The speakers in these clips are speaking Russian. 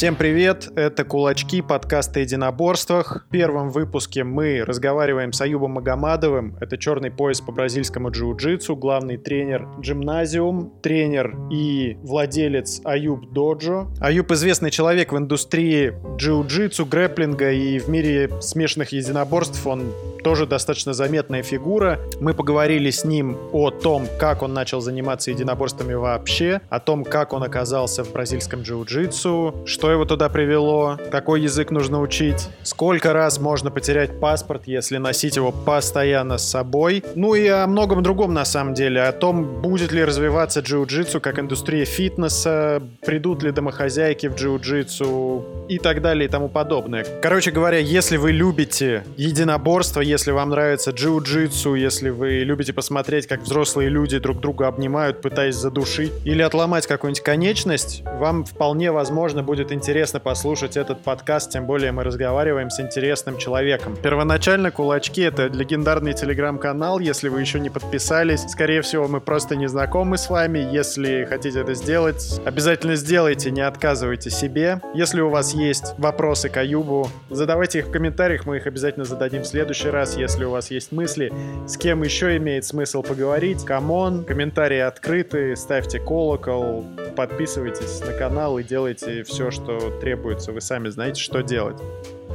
Всем привет, это «Кулачки», подкаст о единоборствах. В первом выпуске мы разговариваем с Аюбом Магомадовым. Это черный пояс по бразильскому джиу-джитсу, главный тренер Гимназиум, тренер и владелец Аюб Доджо. Аюб известный человек в индустрии джиу-джитсу, грэплинга и в мире смешанных единоборств. Он тоже достаточно заметная фигура. Мы поговорили с ним о том, как он начал заниматься единоборствами вообще, о том, как он оказался в бразильском джиу-джитсу, что его туда привело, какой язык нужно учить, сколько раз можно потерять паспорт, если носить его постоянно с собой, ну и о многом другом на самом деле, о том, будет ли развиваться джиу-джитсу как индустрия фитнеса, придут ли домохозяйки в джиу-джитсу и так далее и тому подобное. Короче говоря, если вы любите единоборство, если вам нравится джиу-джитсу, если вы любите посмотреть, как взрослые люди друг друга обнимают, пытаясь задушить или отломать какую-нибудь конечность, вам вполне возможно будет интересно послушать этот подкаст, тем более мы разговариваем с интересным человеком. Первоначально «Кулачки» — это легендарный телеграм-канал, если вы еще не подписались. Скорее всего, мы просто не знакомы с вами. Если хотите это сделать, обязательно сделайте, не отказывайте себе. Если у вас есть вопросы к Аюбу, задавайте их в комментариях, мы их обязательно зададим в следующий раз, если у вас есть мысли, с кем еще имеет смысл поговорить, come on, комментарии открыты, ставьте колокол, подписывайтесь на канал и делайте все, что требуется. Вы сами знаете, что делать.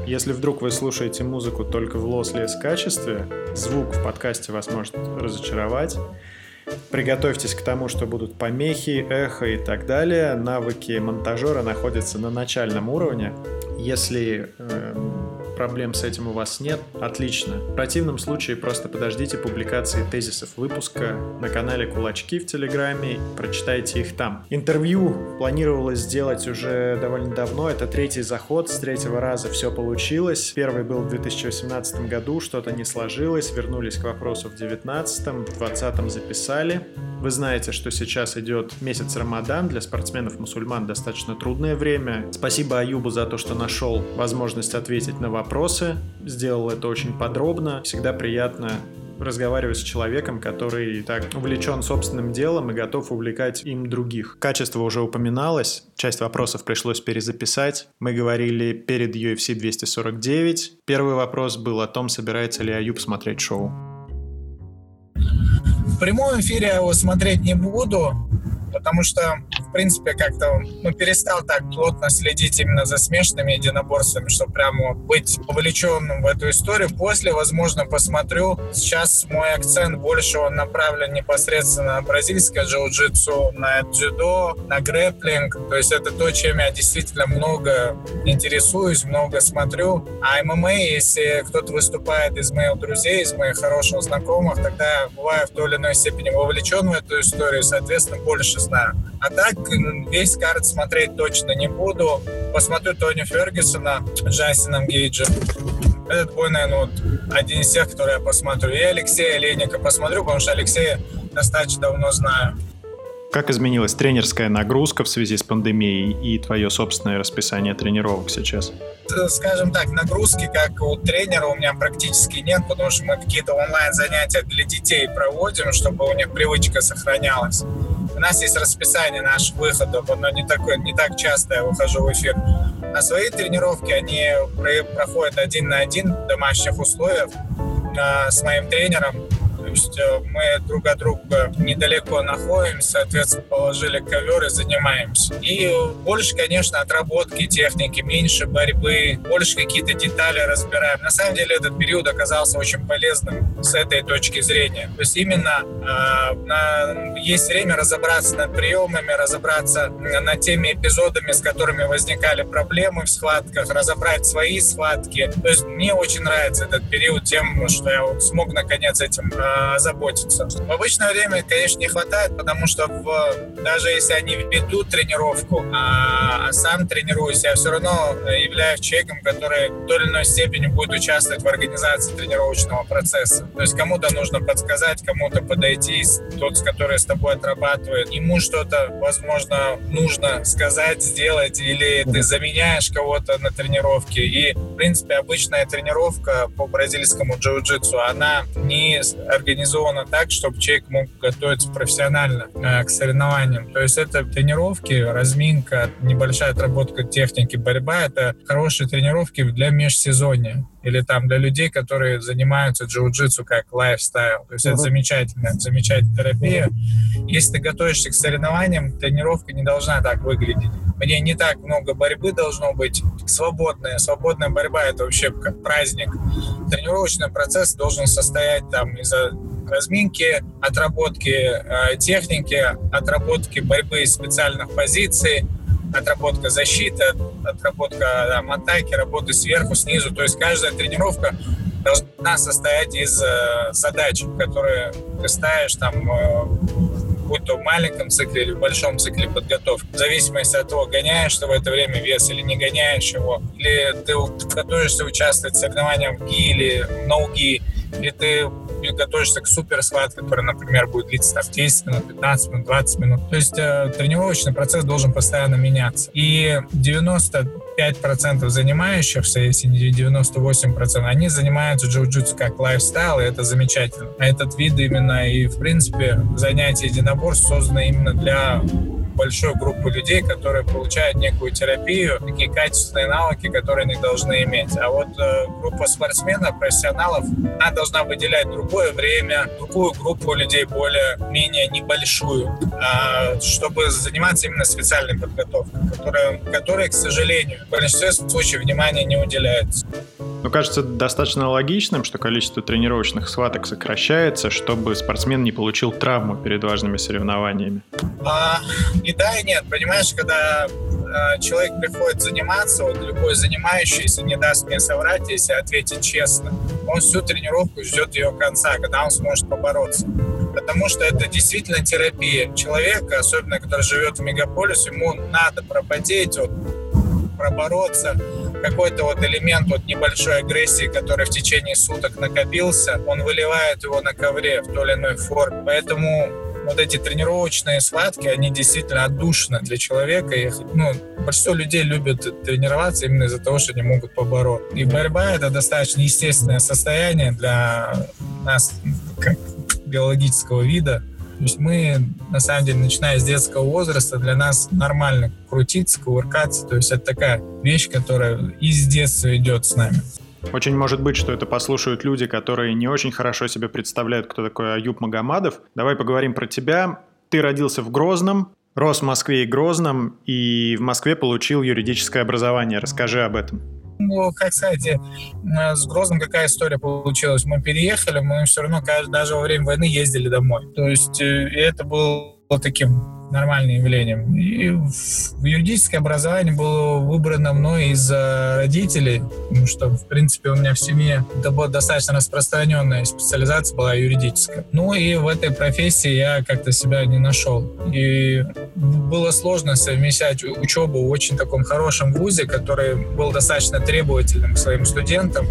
Если вдруг вы слушаете музыку только в lossless качестве, звук в подкасте вас может разочаровать. Приготовьтесь к тому, что будут помехи, эхо и так далее. Навыки монтажера находятся на начальном уровне. Если э, проблем с этим у вас нет, отлично. В противном случае просто подождите публикации тезисов выпуска на канале Кулачки в Телеграме, прочитайте их там. Интервью планировалось сделать уже довольно давно, это третий заход, с третьего раза все получилось. Первый был в 2018 году, что-то не сложилось, вернулись к вопросу в 2019, в 2020 записали. Вы знаете, что сейчас идет месяц Рамадан, для спортсменов-мусульман достаточно трудное время. Спасибо Аюбу за то, что нашел возможность ответить на вопросы, сделал это очень подробно. Всегда приятно разговаривать с человеком, который так увлечен собственным делом и готов увлекать им других. Качество уже упоминалось, часть вопросов пришлось перезаписать. Мы говорили перед UFC 249. Первый вопрос был о том, собирается ли Аюб смотреть шоу. В прямом эфире я его смотреть не буду, потому что, в принципе, как-то ну, перестал так плотно следить именно за смешанными единоборствами, чтобы прямо быть вовлеченным в эту историю. После, возможно, посмотрю. Сейчас мой акцент больше он направлен непосредственно на бразильское джиу-джитсу, на дзюдо, на грэплинг. То есть это то, чем я действительно много интересуюсь, много смотрю. А ММА, если кто-то выступает из моих друзей, из моих хороших знакомых, тогда я бываю в той или иной степени вовлечен в эту историю, соответственно, больше знаю. А так весь карт смотреть точно не буду. Посмотрю Тони Фергюсона, Джастином Гейджем. Этот бой, наверное, вот один из тех, которые я посмотрю. И Алексея Леника посмотрю, потому что Алексея достаточно давно знаю. Как изменилась тренерская нагрузка в связи с пандемией и твое собственное расписание тренировок сейчас? Э, скажем так, нагрузки, как у тренера, у меня практически нет, потому что мы какие-то онлайн-занятия для детей проводим, чтобы у них привычка сохранялась. У нас есть расписание наших выходов, оно не, такое, не так часто я выхожу в эфир. На свои тренировки они проходят один на один в домашних условиях э, с моим тренером есть э, мы друг от друга недалеко находимся, соответственно, положили ковер и занимаемся. И больше, конечно, отработки техники, меньше борьбы, больше какие-то детали разбираем. На самом деле этот период оказался очень полезным с этой точки зрения. То есть именно э, на, есть время разобраться над приемами, разобраться над теми эпизодами, с которыми возникали проблемы в схватках, разобрать свои схватки. То есть мне очень нравится этот период тем, что я вот смог наконец этим э, озаботиться. В обычное время, конечно, не хватает, потому что в, даже если они ведут тренировку, а, а сам тренируюсь, я все равно являюсь человеком, который в той или иной степени будет участвовать в организации тренировочного процесса. То есть кому-то нужно подсказать, кому-то подойти, тот, который с тобой отрабатывает. Ему что-то, возможно, нужно сказать, сделать, или ты заменяешь кого-то на тренировке. И, в принципе, обычная тренировка по бразильскому джиу-джитсу, она не организовано так, чтобы человек мог готовиться профессионально э, к соревнованиям. То есть это тренировки, разминка, небольшая отработка техники, борьба. Это хорошие тренировки для межсезонья или там для людей, которые занимаются джиу-джитсу как лайфстайл. То есть это замечательная, замечательная терапия. Если ты готовишься к соревнованиям, тренировка не должна так выглядеть. Мне не так много борьбы должно быть. Свободная. Свободная борьба — это вообще как праздник. Тренировочный процесс должен состоять там из разминки, отработки э, техники, отработки борьбы из специальных позиций, отработка защиты, отработка там, атаки, работы сверху, снизу. То есть каждая тренировка должна состоять из э, задач, которые ты ставишь там э, будь то в маленьком цикле или в большом цикле подготовки. В зависимости от того, гоняешь ты в это время вес или не гоняешь его, или ты готовишься участвовать в соревнованиях в ГИ или ноуги, или ты готовишься к супер схватке, которая, например, будет длиться там, 10 минут, 15 минут, 20 минут. То есть э, тренировочный процесс должен постоянно меняться. И 95% занимающихся, если не 98%, они занимаются джиу-джитсу как лайфстайл, и это замечательно. А этот вид именно и, в принципе, занятие единоборств создано именно для большой группы людей, которые получают некую терапию, такие качественные навыки, которые они должны иметь. А вот э, группа спортсменов, профессионалов, она должна выделять другое время, другую группу людей, более-менее небольшую, э, чтобы заниматься именно специальной подготовкой, которая, которой, к сожалению, в большинстве случаев внимания не уделяется. Ну, кажется достаточно логичным, что количество тренировочных схваток сокращается, чтобы спортсмен не получил травму перед важными соревнованиями. А, и да, и нет. Понимаешь, когда э, человек приходит заниматься, вот любой занимающийся не даст мне соврать, если ответить честно, он всю тренировку ждет ее конца, когда он сможет побороться. Потому что это действительно терапия человека, особенно который живет в мегаполисе, ему надо пропотеть, вот, пробороться, какой-то вот элемент вот небольшой агрессии, который в течение суток накопился, он выливает его на ковре в той или иной форме. Поэтому вот эти тренировочные схватки, они действительно отдушны для человека. И, ну, большинство людей любят тренироваться именно из-за того, что они могут побороть. И борьба — это достаточно естественное состояние для нас, как биологического вида. То есть мы, на самом деле, начиная с детского возраста, для нас нормально крутиться, кувыркаться. То есть это такая вещь, которая из детства идет с нами. Очень может быть, что это послушают люди, которые не очень хорошо себе представляют, кто такой Аюб Магомадов. Давай поговорим про тебя. Ты родился в Грозном, рос в Москве и Грозном, и в Москве получил юридическое образование. Расскажи об этом. Ну, как сказать, э, с Грозным какая история получилась? Мы переехали, мы все равно даже во время войны ездили домой. То есть э, это было таким нормальным явлением. И юридическое образование было выбрано мной из-за родителей, потому что, в принципе, у меня в семье это была достаточно распространенная специализация была юридическая. Ну и в этой профессии я как-то себя не нашел. И было сложно совмещать учебу в очень таком хорошем вузе, который был достаточно требовательным к своим студентам,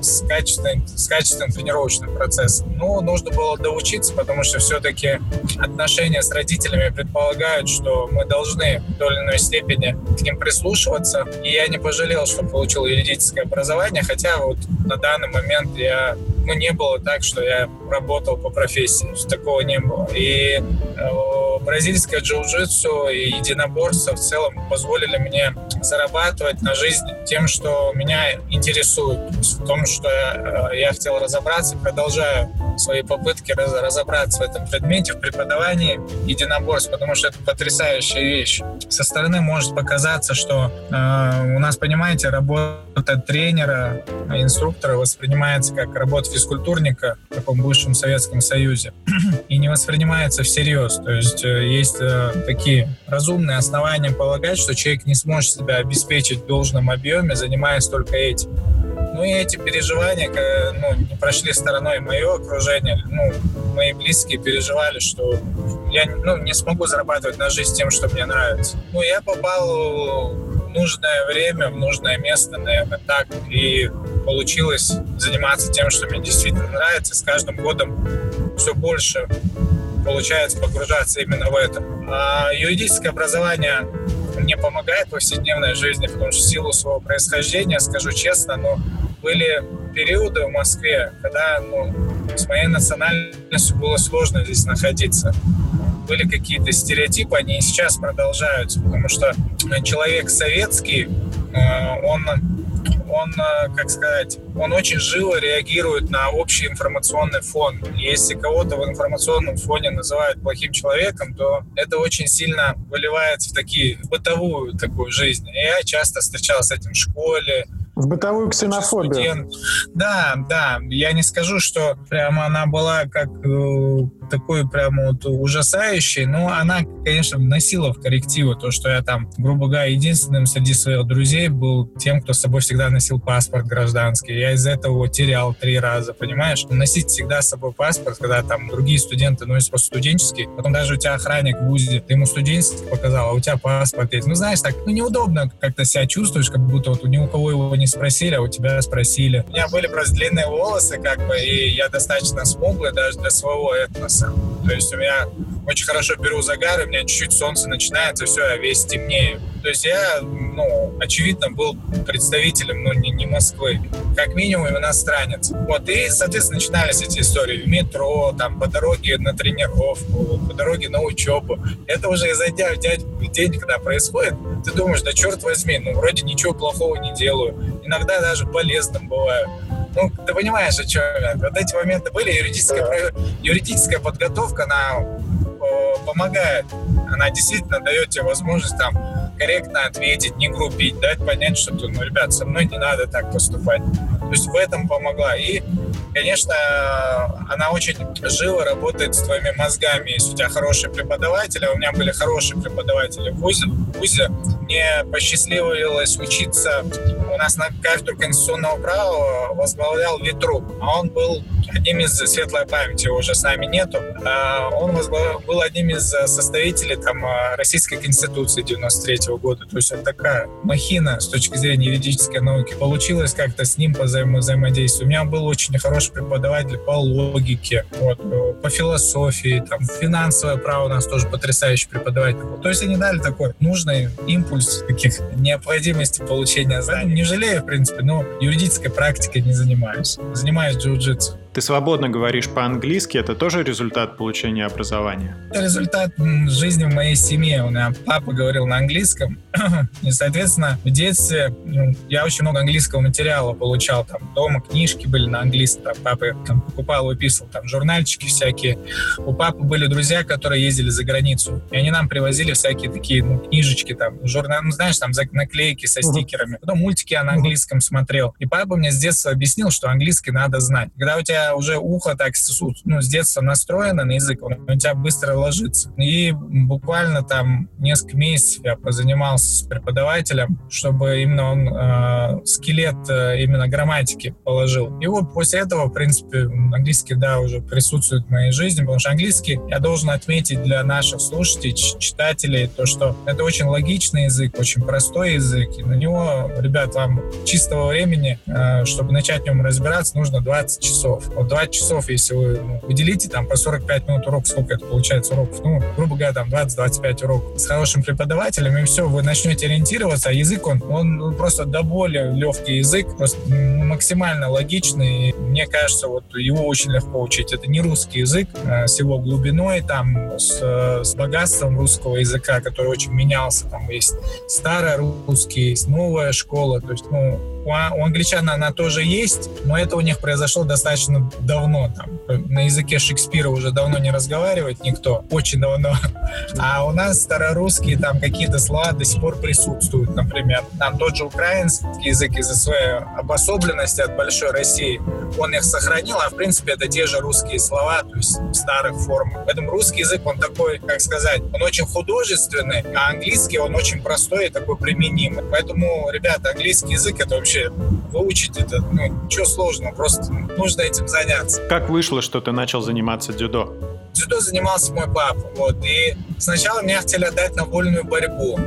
с качественным, с качественным тренировочным процессом. Ну, нужно было доучиться, потому что все-таки отношения с родителями предполагают, что мы должны в той или иной степени к ним прислушиваться. И я не пожалел, что получил юридическое образование, хотя вот на данный момент я ну, не было так, что я работал по профессии. Такого не было. И э, бразильское джиу-джитсу и единоборство в целом позволили мне зарабатывать на жизнь тем, что меня интересует. В том, что я, э, я хотел разобраться, продолжаю свои попытки разобраться в этом предмете, в преподавании единоборств, потому что это потрясающая вещь. Со стороны может показаться, что э, у нас, понимаете, работа тренера, инструктора воспринимается как работа физкультурника в таком бывшем Советском Союзе и не воспринимается всерьез. То есть э, есть э, такие разумные основания полагать, что человек не сможет себя обеспечить в должном объеме, занимаясь только этим. Ну и эти переживания ну, не прошли стороной мое окружение. Ну, мои близкие переживали, что я ну, не смогу зарабатывать на жизнь тем, что мне нравится. Ну, я попал в нужное время, в нужное место, наверное, так. И получилось заниматься тем, что мне действительно нравится. С каждым годом все больше получается погружаться именно в это. А юридическое образование мне помогает в повседневной жизни, потому что в силу своего происхождения, скажу честно, но были периоды в Москве, когда ну, с моей национальностью было сложно здесь находиться. Были какие-то стереотипы, они и сейчас продолжаются, потому что человек советский, э, он он, э, как сказать, он очень живо реагирует на общий информационный фон. Если кого-то в информационном фоне называют плохим человеком, то это очень сильно выливается в такие в бытовую такую жизнь. И я часто встречался с этим в школе, в бытовую ксенофобию. Да, да. Я не скажу, что прямо она была как э, такой прямо вот ужасающей, но она, конечно, вносила в коррективы то, что я там, грубо говоря, единственным среди своих друзей был тем, кто с собой всегда носил паспорт гражданский. Я из-за этого его терял три раза, понимаешь? Носить всегда с собой паспорт, когда там другие студенты носят просто студенческий, потом даже у тебя охранник в ВУЗе, ты ему студенческий показал, а у тебя паспорт есть. Ну, знаешь, так, ну, неудобно как-то себя чувствуешь, как будто вот ни у кого его не спросили, а у тебя спросили. У меня были просто длинные волосы, как бы, и я достаточно смуглый даже для своего этноса. То есть у меня очень хорошо беру загар, у меня чуть-чуть солнце начинается, все, я весь темнею. То есть я, ну, очевидно, был представителем, ну, не, не Москвы, как минимум иностранец. Вот, и, соответственно, начинались эти истории в метро, там, по дороге на тренировку, по дороге на учебу. Это уже изо дня в день, когда происходит, ты думаешь, да черт возьми, ну, вроде ничего плохого не делаю. Иногда даже полезным бываю. Ну, ты понимаешь, о чем я. Вот эти моменты были. Юридическая, юридическая подготовка, она помогает. Она действительно дает тебе возможность там корректно ответить, не грубить, дать понять, что, ну, ребят, со мной не надо так поступать. То есть в этом помогла. И конечно, она очень живо работает с твоими мозгами. Если у тебя хороший преподаватель, а у меня были хорошие преподаватели в ВУЗе, в ВУЗе мне посчастливилось учиться. У нас на кафедру конституционного права возглавлял Ветру, а он был одним из светлой памяти уже с нами нету. А он был одним из составителей там, Российской Конституции 93 -го года. То есть это такая махина с точки зрения юридической науки. Получилось как-то с ним взаимодействовать. У меня был очень хороший преподаватель по логике, вот, по философии, там, финансовое право у нас тоже потрясающий преподаватель. То есть они дали такой нужный импульс таких необходимости получения знаний. Не жалею, в принципе, но юридической практикой не занимаюсь. Занимаюсь джиу-джитсу. Ты свободно говоришь по-английски, это тоже результат получения образования? Это результат жизни в моей семье. У меня папа говорил на английском, и, соответственно, в детстве ну, я очень много английского материала получал. Там дома книжки были на английском, там, папа там, покупал, выписывал, там журнальчики всякие. У папы были друзья, которые ездили за границу, и они нам привозили всякие такие ну, книжечки, там, журнал, ну, знаешь, там наклейки со стикерами. Потом мультики я на английском смотрел. И папа мне с детства объяснил, что английский надо знать. Когда у тебя уже ухо так ну, с детства настроено на язык, он у тебя быстро ложится. И буквально там несколько месяцев я позанимался с преподавателем, чтобы именно он э, скелет э, именно грамматики положил. И вот после этого, в принципе, английский, да, уже присутствует в моей жизни, потому что английский, я должен отметить для наших слушателей, читателей, то, что это очень логичный язык, очень простой язык, и на него, ребят, вам чистого времени, э, чтобы начать в нем разбираться, нужно 20 часов. Вот 20 часов, если вы ну, уделите там по 45 минут урок, сколько это получается уроков, ну, грубо говоря, там 20-25 уроков. С хорошим преподавателем, и все, вы начнете ориентироваться, а язык, он, он ну, просто до более легкий язык, просто максимально логичный, и мне кажется, вот его очень легко учить. Это не русский язык а с его глубиной, там, с, с богатством русского языка, который очень менялся, там есть старый русский, есть новая школа, то есть, ну, у, у англичан она тоже есть, но это у них произошло достаточно давно. Там, на языке Шекспира уже давно не разговаривает никто, очень давно. А у нас старорусские там какие-то слова до сих пор присутствуют, например. Там тот же украинский язык из-за своей обособленности от большой России, он их сохранил, а в принципе это те же русские слова, то есть в старых формах. Поэтому русский язык, он такой, как сказать, он очень художественный, а английский, он очень простой и такой применимый. Поэтому, ребята, английский язык это вообще вообще выучить это, ну, ничего сложного, просто нужно этим заняться. Как вышло, что ты начал заниматься дзюдо? Дзюдо занимался мой папа, вот, и сначала меня хотели отдать на вольную борьбу.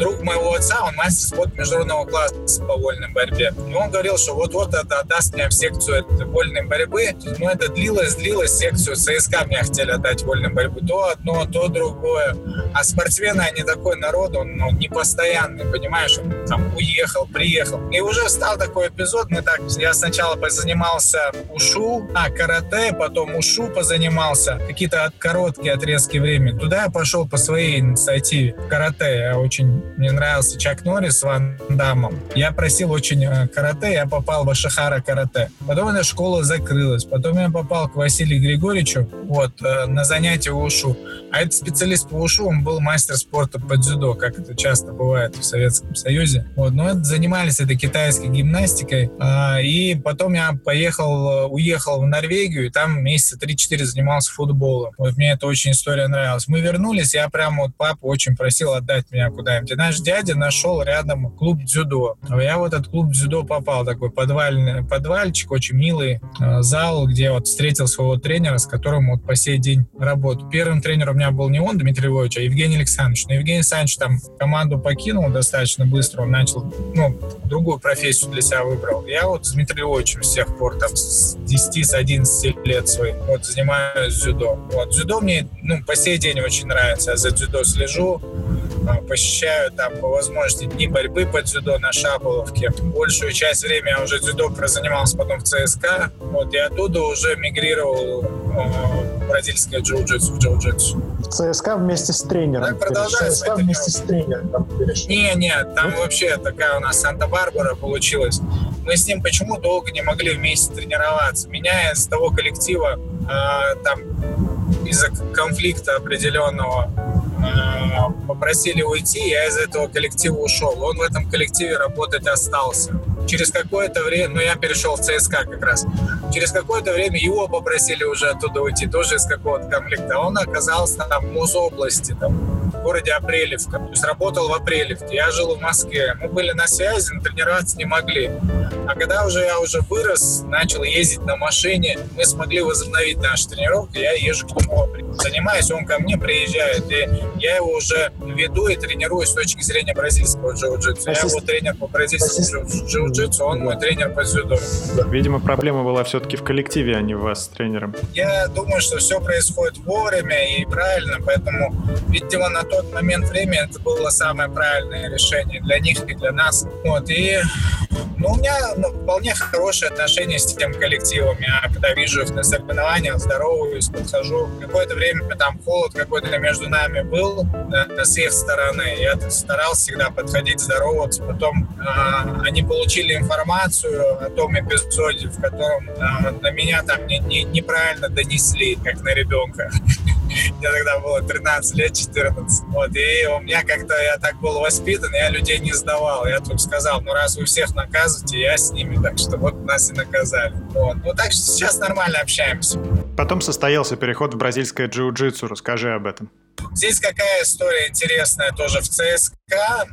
друг моего отца, он мастер спорта международного класса по вольной борьбе. И он говорил, что вот-вот это отдаст меня в секцию вольной борьбы. Но это длилось, длилось секцию ЦСКА меня хотели отдать вольной борьбы. То одно, то другое. А спортсмены, они такой народ, он ну, непостоянный, понимаешь? Он там уехал, приехал. И уже стал такой эпизод, мы так, я сначала позанимался ушу, а, карате, потом ушу позанимался, какие-то короткие отрезки времени. Туда я пошел по своей инициативе. Карате, я очень, мне нравился Чак Норрис с Ван Дамом. Я просил очень э, карате, я попал в Ашихара карате. Потом эта школа закрылась. Потом я попал к Василию Григорьевичу вот, э, на занятия ушу. А этот специалист по ушу, он был мастер спорта по дзюдо, как это часто бывает в Советском Союзе. Вот, но это, занимались это китайской гимнастикой. А, и потом я поехал, уехал в Норвегию, и там месяца 3-4 занимался футболом. Вот мне эта очень история нравилась. Мы вернулись, я прямо вот папу очень просил отдать меня куда-нибудь. И наш дядя нашел рядом клуб дзюдо. Я в этот клуб дзюдо попал, такой подвальный, подвальчик, очень милый э, зал, где вот встретил своего тренера, с которым вот по сей день работаю. Первым тренером у меня был не он, Дмитрий Львович, а Евгений Александрович. Но Евгений Александрович там команду покинул достаточно быстро, он начал, ну, другую профессию для себя выбрал. Я вот с Дмитрием Львовичем с тех пор, там, с 10, с 11 лет своих, вот, занимаюсь дзюдо. Вот, дзюдо мне, ну, по сей день очень нравится. Я за дзюдо слежу, а, посещаю там по возможности дни борьбы по дзюдо на Шаболовке. Большую часть времени я уже дзюдо прозанимался потом в ЦСКА. Вот, и оттуда уже мигрировал э, бразильское джиу-джитсу в джиу-джитсу. В ЦСКА вместе с тренером. Так продолжается. ЦСКА вместе с тренером. Не, не, там вообще такая у нас Санта-Барбара получилась. Мы с ним почему долго не могли вместе тренироваться. Меня из того коллектива э, там из-за конфликта определенного э, попросили уйти, я из этого коллектива ушел. Он в этом коллективе работать остался. Через какое-то время, ну я перешел в ЦСКА как раз, через какое-то время его попросили уже оттуда уйти, тоже из какого-то конфликта. Он оказался там в Мособласти, там, в городе Апрелевка. То есть работал в Апрелевке. Я жил в Москве. Мы были на связи, но тренироваться не могли. А когда уже я уже вырос, начал ездить на машине, мы смогли возобновить наши тренировки. Я езжу к нему, занимаюсь, он ко мне приезжает. И я его уже веду и тренирую с точки зрения бразильского джиу-джитсу. Я его тренер по бразильскому джиу-джитсу, он мой тренер по дзюдо. Видимо, проблема была все-таки в коллективе, а не в вас с тренером. Я думаю, что все происходит вовремя и правильно, поэтому, видимо, на тот момент времени это было самое правильное решение для них и для нас. Вот, и ну, у меня ну, вполне хорошие отношения с тем коллективом. Я когда вижу их на соревнованиях, здороваюсь, подхожу. Какое-то время там холод какой-то между нами был да, с их стороны. Я старался всегда подходить, здороваться. Потом э, они получили информацию о том эпизоде, в котором э, на меня там не, не, неправильно донесли, как на ребенка. Мне тогда было 13 лет, 14. Вот, и у меня как-то я так был воспитан, я людей не сдавал. Я тут сказал, ну раз вы всех наказываете, я с ними, так что вот нас и наказали. Вот. Ну так что сейчас нормально общаемся. Потом состоялся переход в бразильское джиу-джитсу. Расскажи об этом. Здесь какая история интересная тоже в ЦСКА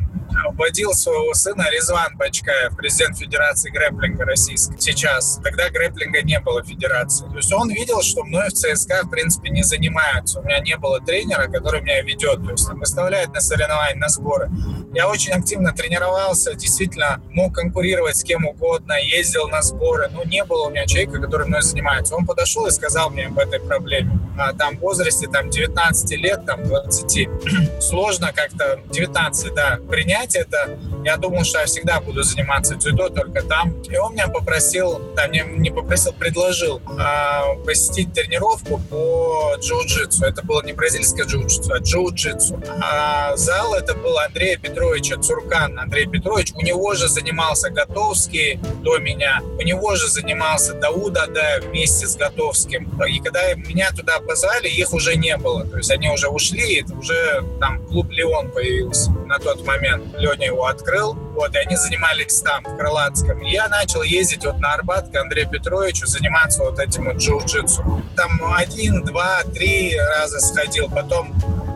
вводил своего сына Резван Бачкаев, президент Федерации грэплинга российской сейчас. Тогда грэплинга не было федерации. То есть он видел, что мной в ЦСКА, в принципе, не занимаются. У меня не было тренера, который меня ведет, то есть выставляет на соревнования, на сборы. Я очень активно тренировался, действительно мог конкурировать с кем угодно, ездил на сборы. Но не было у меня человека, который мной занимается. Он подошел и сказал мне об этой проблеме. А, там в возрасте там, 19 лет, там, 20. Сложно как-то 19, да, принять это. Я думал, что я всегда буду заниматься дзюдо только там. И он меня попросил, да, не, не попросил, предложил э, посетить тренировку по джиу-джитсу. Это было не бразильское джиу-джитсу, а джиу-джитсу. А зал это был Андрея Петровича Цуркан. Андрей Петрович, у него же занимался Готовский до меня. У него же занимался Дауд Адаев вместе с Готовским. И когда меня туда позвали, их уже не было. То есть они уже ушли, это уже там клуб Леон появился на тот момент. Леня его открыл, вот, и они занимались там, в Крылатском. Я начал ездить вот на Арбат к Андрею Петровичу, заниматься вот этим вот джиу-джитсу. Там один, два, три раза сходил, потом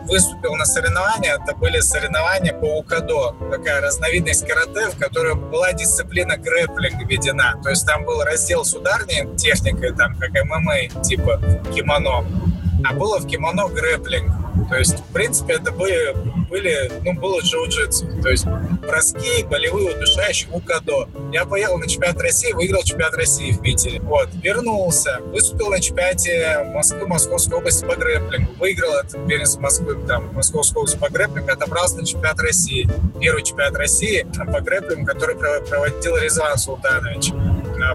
выступил на соревнования. Это были соревнования по укадо, такая разновидность карате, в которой была дисциплина грэплинг введена. То есть там был раздел с ударной техникой, там как ММА, типа кимоно, а было в кимоно грэплинг. То есть, в принципе, это были были, ну, было джиу-джитсу. То есть броски, болевые, удушающие, укадо. Я поехал на чемпионат России, выиграл чемпионат России в Питере. Вот, вернулся, выступил на чемпионате Москвы, Московской области по грэпплингу. Выиграл этот первенство Москвы, там, Московской области по грэпплингу, отобрался на чемпионат России. Первый чемпионат России по грэпплингу, который проводил Резван Султанович.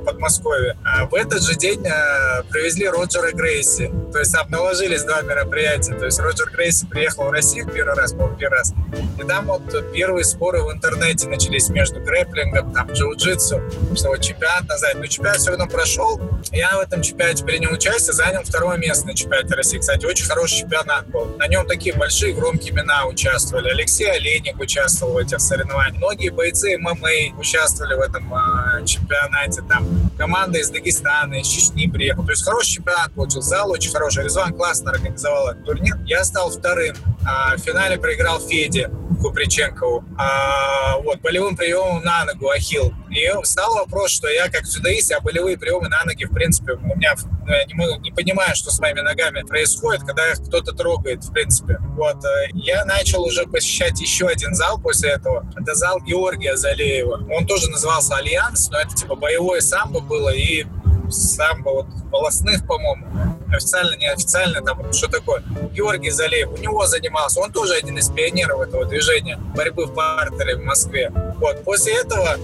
Подмосковье. А в этот же день э, привезли Роджера Грейси. То есть там наложились два мероприятия. То есть Роджер Грейси приехал в Россию первый раз, по первый раз. И там вот первые споры в интернете начались между грэплингом, там, джиу-джитсу, что вот чемпионат назад. Но чемпионат все равно прошел. Я в этом чемпионате принял участие, занял второе место на чемпионате России. Кстати, очень хороший чемпионат был. На нем такие большие громкие имена участвовали. Алексей Олейник участвовал в этих соревнованиях. Многие бойцы ММА участвовали в этом э, чемпионате. Там там команда из Дагестана, из Чечни приехала. То есть хороший чемпионат получил, зал очень хороший. Резван классно организовал этот турнир. Я стал вторым. А в финале проиграл Феде Куприченкову. А, вот, болевым приемом на ногу, ахилл. И стал вопрос, что я как дзюдоист, а болевые приемы на ноги, в принципе, у меня я не, не понимаю, что с моими ногами происходит, когда их кто-то трогает, в принципе. Вот, э, я начал уже посещать еще один зал после этого. Это зал Георгия Залеева. Он тоже назывался Альянс, но это типа боевое самбо было и самбо вот волосных, по-моему официально, неофициально, там что такое. Георгий Залеев, у него занимался, он тоже один из пионеров этого движения борьбы в партере в Москве. Вот, после этого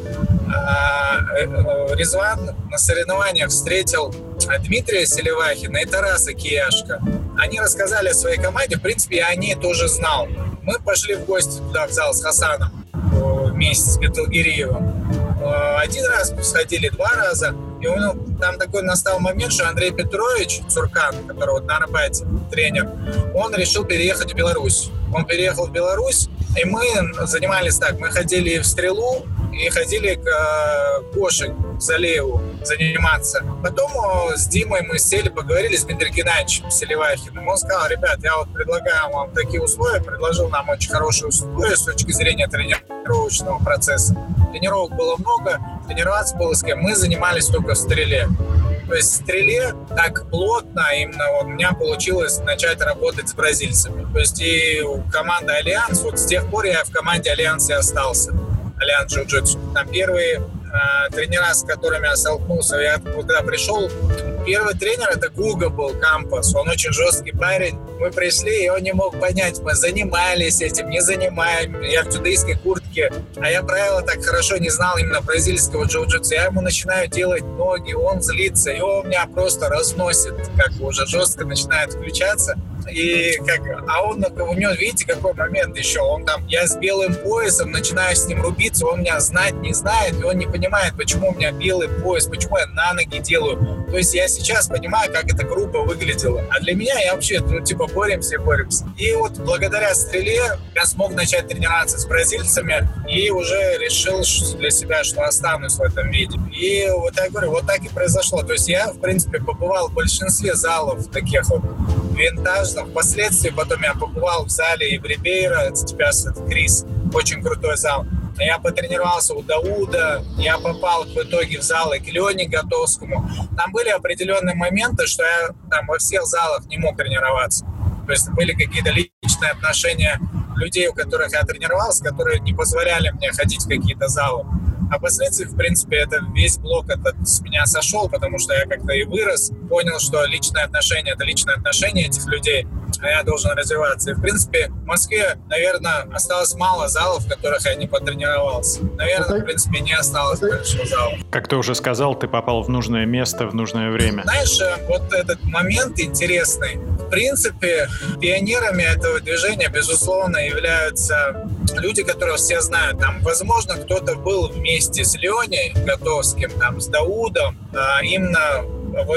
а, э, Резван на соревнованиях встретил Дмитрия Селивахина и Тараса Кияшка. Они рассказали о своей команде, в принципе, я о ней тоже знал. Мы пошли в гости туда, в зал с Хасаном вместе с Металгириевым. Э, один раз сходили, два раза. И он, там такой настал момент, что Андрей Петрович Цуркан, который вот на Арбате тренер, он решил переехать в Беларусь. Он переехал в Беларусь, и мы занимались так, мы ходили в «Стрелу», и ходили к э, Гоше, Залееву заниматься. Потом с Димой мы сели, поговорили с Дмитрием Геннадьевичем Селивахиным. Он сказал, ребят, я вот предлагаю вам такие условия, предложил нам очень хорошие условия с точки зрения тренировочного процесса. Тренировок было много, тренироваться было с кем. Мы занимались только в Стреле. То есть в Стреле так плотно именно у меня получилось начать работать с бразильцами. То есть и команда Альянс, вот с тех пор я в команде Альянс и остался. Альянс Джиу-Джитсу. Там первые тренера, с которыми я столкнулся, я когда пришел, первый тренер это Гуга был, Кампос. Он очень жесткий парень. Мы пришли, и он не мог понять, мы занимались этим, не занимаем. Я в дзюдойской куртке, а я правила так хорошо не знал именно бразильского джиу-джитсу. Я ему начинаю делать ноги, он злится, и он меня просто разносит, как уже жестко начинает включаться. И как, а он, у него, видите, какой момент еще. Он там, я с белым поясом начинаю с ним рубиться, он меня знать не знает, и он не понимает, почему у меня белый пояс, почему я на ноги делаю. То есть я сейчас понимаю, как это грубо выглядело. А для меня я вообще, ну, типа, боремся, боремся. И вот благодаря стреле я смог начать тренироваться с бразильцами и уже решил для себя, что останусь в этом виде. И вот я говорю, вот так и произошло. То есть я, в принципе, побывал в большинстве залов таких вот винтажных. Впоследствии потом я побывал в зале и в Рибейро, сейчас это Крис, очень крутой зал. Я потренировался у Дауда, я попал в итоге в залы к Лене Готовскому. Там были определенные моменты, что я там во всех залах не мог тренироваться. То есть были какие-то личные отношения людей, у которых я тренировался, которые не позволяли мне ходить в какие-то залы. А впоследствии, в принципе, это весь блок этот с меня сошел, потому что я как-то и вырос, понял, что личные отношения — это личные отношения этих людей, а я должен развиваться. И, в принципе, в Москве, наверное, осталось мало залов, в которых я не потренировался. Наверное, в принципе, не осталось большого зала. Как ты уже сказал, ты попал в нужное место в нужное время. Знаешь, э, вот этот момент интересный. В принципе, пионерами этого движения, безусловно, являются люди, которые все знают. Там, возможно, кто-то был вместе с Леней Готовским, там, с Даудом, а, именно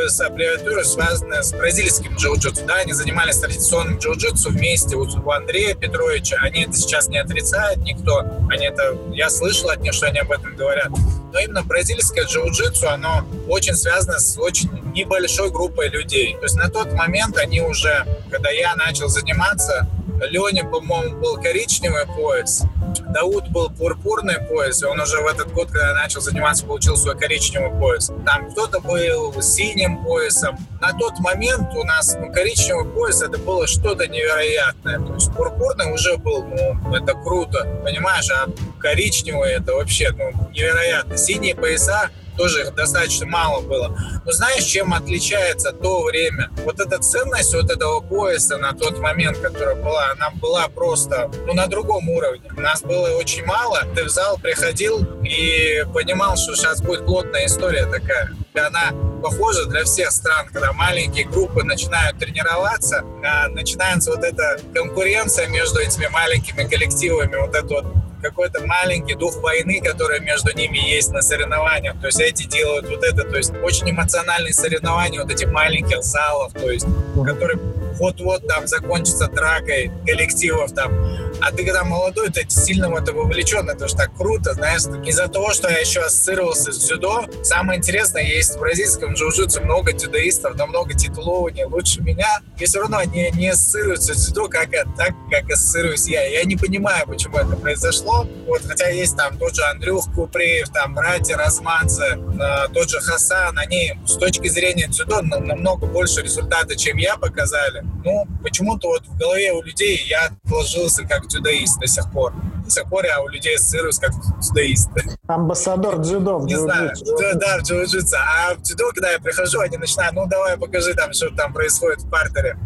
с аббревиатурой, связанная с бразильским джиу-джитсу. Да, они занимались традиционным джиу-джитсу вместе вот у Андрея Петровича. Они это сейчас не отрицают никто. Они это, я слышал от них, что они об этом говорят. Но именно бразильское джиу-джитсу, оно очень связано с очень небольшой группой людей. То есть на тот момент они уже, когда я начал заниматься, Леня, по-моему, был коричневый пояс, Дауд был пурпурный пояс, и он уже в этот год, когда начал заниматься, получил свой коричневый пояс. Там кто-то был синим поясом. На тот момент у нас ну, коричневый пояс это было что-то невероятное. То есть пурпурный уже был, ну, это круто, понимаешь, а коричневый это вообще, ну, невероятно. Синие пояса тоже их достаточно мало было. Но знаешь, чем отличается то время? Вот эта ценность вот этого пояса на тот момент, которая была, она была просто ну, на другом уровне. Нас было очень мало. Ты в зал приходил и понимал, что сейчас будет плотная история такая. И она похожа для всех стран, когда маленькие группы начинают тренироваться, а начинается вот эта конкуренция между этими маленькими коллективами, вот это вот какой-то маленький дух войны, который между ними есть на соревнованиях. То есть эти делают вот это, то есть очень эмоциональные соревнования вот этих маленьких залов, то есть, которые вот-вот там закончится дракой коллективов там. А ты когда молодой, ты сильно в это вовлечен, это же так круто, знаешь. Из-за того, что я еще ассоциировался с дзюдо, самое интересное, есть в бразильском джиу-джитсу много дзюдоистов, но много титулований лучше меня, и все равно они не ассоциируются с дзюдо как, так, как ассоциируюсь я. Я не понимаю, почему это произошло. Вот, хотя есть там тот же Андрюх Купреев, там братья Разманцы, э, тот же Хасан, они с точки зрения дзюдо намного больше результата, чем я показали. Ну, почему-то вот в голове у людей я сложился как дзюдоист до сих пор. До сих пор я у людей ассоциируюсь как дзюдоист. Амбассадор дзюдо Не знаю, да, джиу-джитсу. А в дзюдо, когда я прихожу, они начинают, ну, давай покажи там, что там происходит в партере.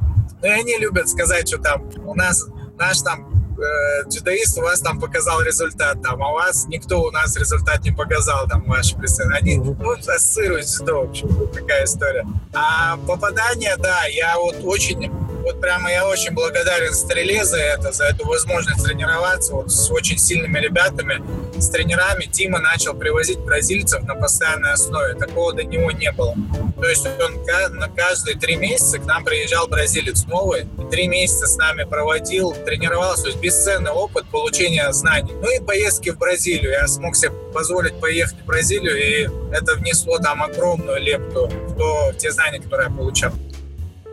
Ну, и они любят сказать, что там у нас наш там дзюдоист у вас там показал результат, там, а у вас никто у нас результат не показал, там, ваши представители. Они, ну, ассоциируют дзюдо, в общем, такая история. А попадание, да, я вот очень вот прямо я очень благодарен Стреле за это, за эту возможность тренироваться вот с очень сильными ребятами, с тренерами. Тима начал привозить бразильцев на постоянной основе. Такого до него не было. То есть он на каждые три месяца к нам приезжал бразилец новый, три месяца с нами проводил, тренировался. То есть бесценный опыт получения знаний. Ну и поездки в Бразилию. Я смог себе позволить поехать в Бразилию, и это внесло там огромную лепту в, то, в те знания, которые я получал.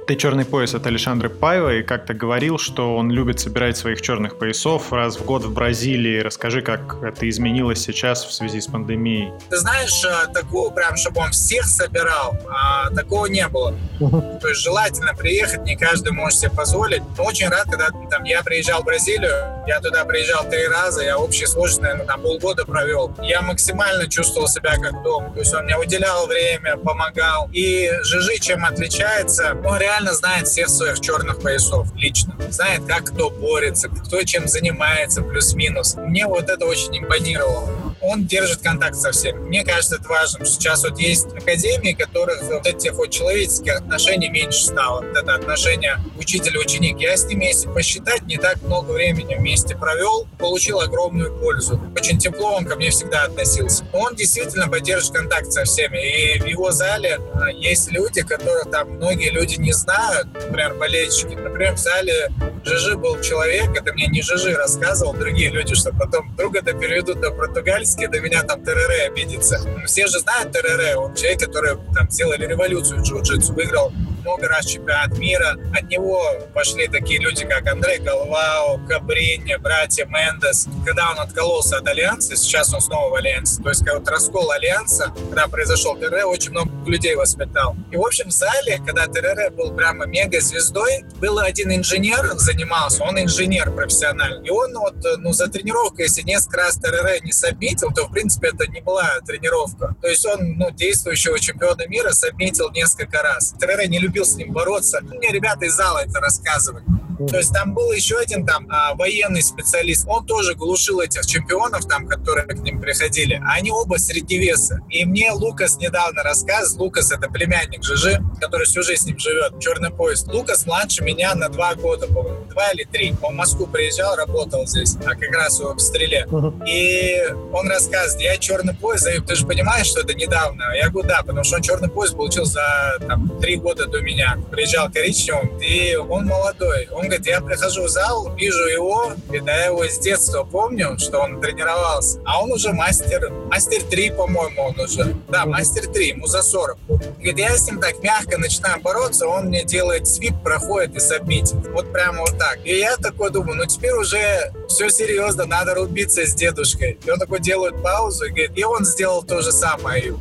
Ты черный пояс от Александра Паева и как-то говорил, что он любит собирать своих черных поясов раз в год в Бразилии. Расскажи, как это изменилось сейчас в связи с пандемией. Ты знаешь, э, такого прям, чтобы он всех собирал, а, такого не было. То есть желательно приехать, не каждый может себе позволить. Но очень рад, когда там, я приезжал в Бразилию, я туда приезжал три раза, я общей сложности, наверное, там полгода провел. Я максимально чувствовал себя как дома. То есть он мне уделял время, помогал. И Жижи чем отличается? Он реально реально знает всех своих черных поясов лично. Знает, как кто борется, кто чем занимается, плюс-минус. Мне вот это очень импонировало он держит контакт со всеми. Мне кажется, это важно. Сейчас вот есть академии, которых вот этих вот человеческих отношений меньше стало. Вот это отношение учитель-ученик. Я с ними, если посчитать, не так много времени вместе провел, получил огромную пользу. Очень тепло он ко мне всегда относился. Он действительно поддерживает контакт со всеми. И в его зале а, есть люди, которых там многие люди не знают, например, болельщики. Например, в зале Жижи был человек, это мне не Жижи рассказывал, другие люди, что потом вдруг это переведут на португальский, до меня там ТРР обидится. Все же знают ТРР, он человек, который там сделали революцию в джиу-джитсу, выиграл много раз чемпионат мира. От него пошли такие люди, как Андрей Галвао, Кабрини, братья Мендес. Когда он откололся от Альянса, сейчас он снова в Альянсе. То есть, когда вот раскол Альянса, когда произошел ТР, очень много людей воспитал. И, в общем, в зале, когда ТРР был прямо мега-звездой, был один инженер, занимался, он инженер профессиональный. И он вот, ну, за тренировку, если несколько раз ТРР не сабмитил, то, в принципе, это не была тренировка. То есть он, ну, действующего чемпиона мира сабмитил несколько раз. ТРР не любил любил с ним бороться. Мне ребята из зала это рассказывали. То есть там был еще один там а, военный специалист, он тоже глушил этих чемпионов там, которые к ним приходили. Они оба средневеса. И мне Лукас недавно рассказывал, Лукас это племянник Жижи, который всю жизнь с ним живет, черный поезд. Лукас младше меня на два года, по-моему, два или три. Он в Москву приезжал, работал здесь, а как раз в стреле. И он рассказывает, я черный поезд, ты же понимаешь, что это недавно? Я говорю, да, потому что он черный поезд получил за там, три года до меня. Приезжал коричневым, и он молодой. Он говорит, я прихожу в зал, вижу его, и да, я его с детства помню, что он тренировался. А он уже мастер, мастер 3, по-моему, он уже. Да, мастер 3, ему за 40. Говорит, я с ним так мягко начинаю бороться, он мне делает свип, проходит и сабмитит. Вот прямо вот так. И я такой думаю, ну теперь уже все серьезно, надо рубиться с дедушкой. И он такой делает паузу и говорит, и он сделал то же самое.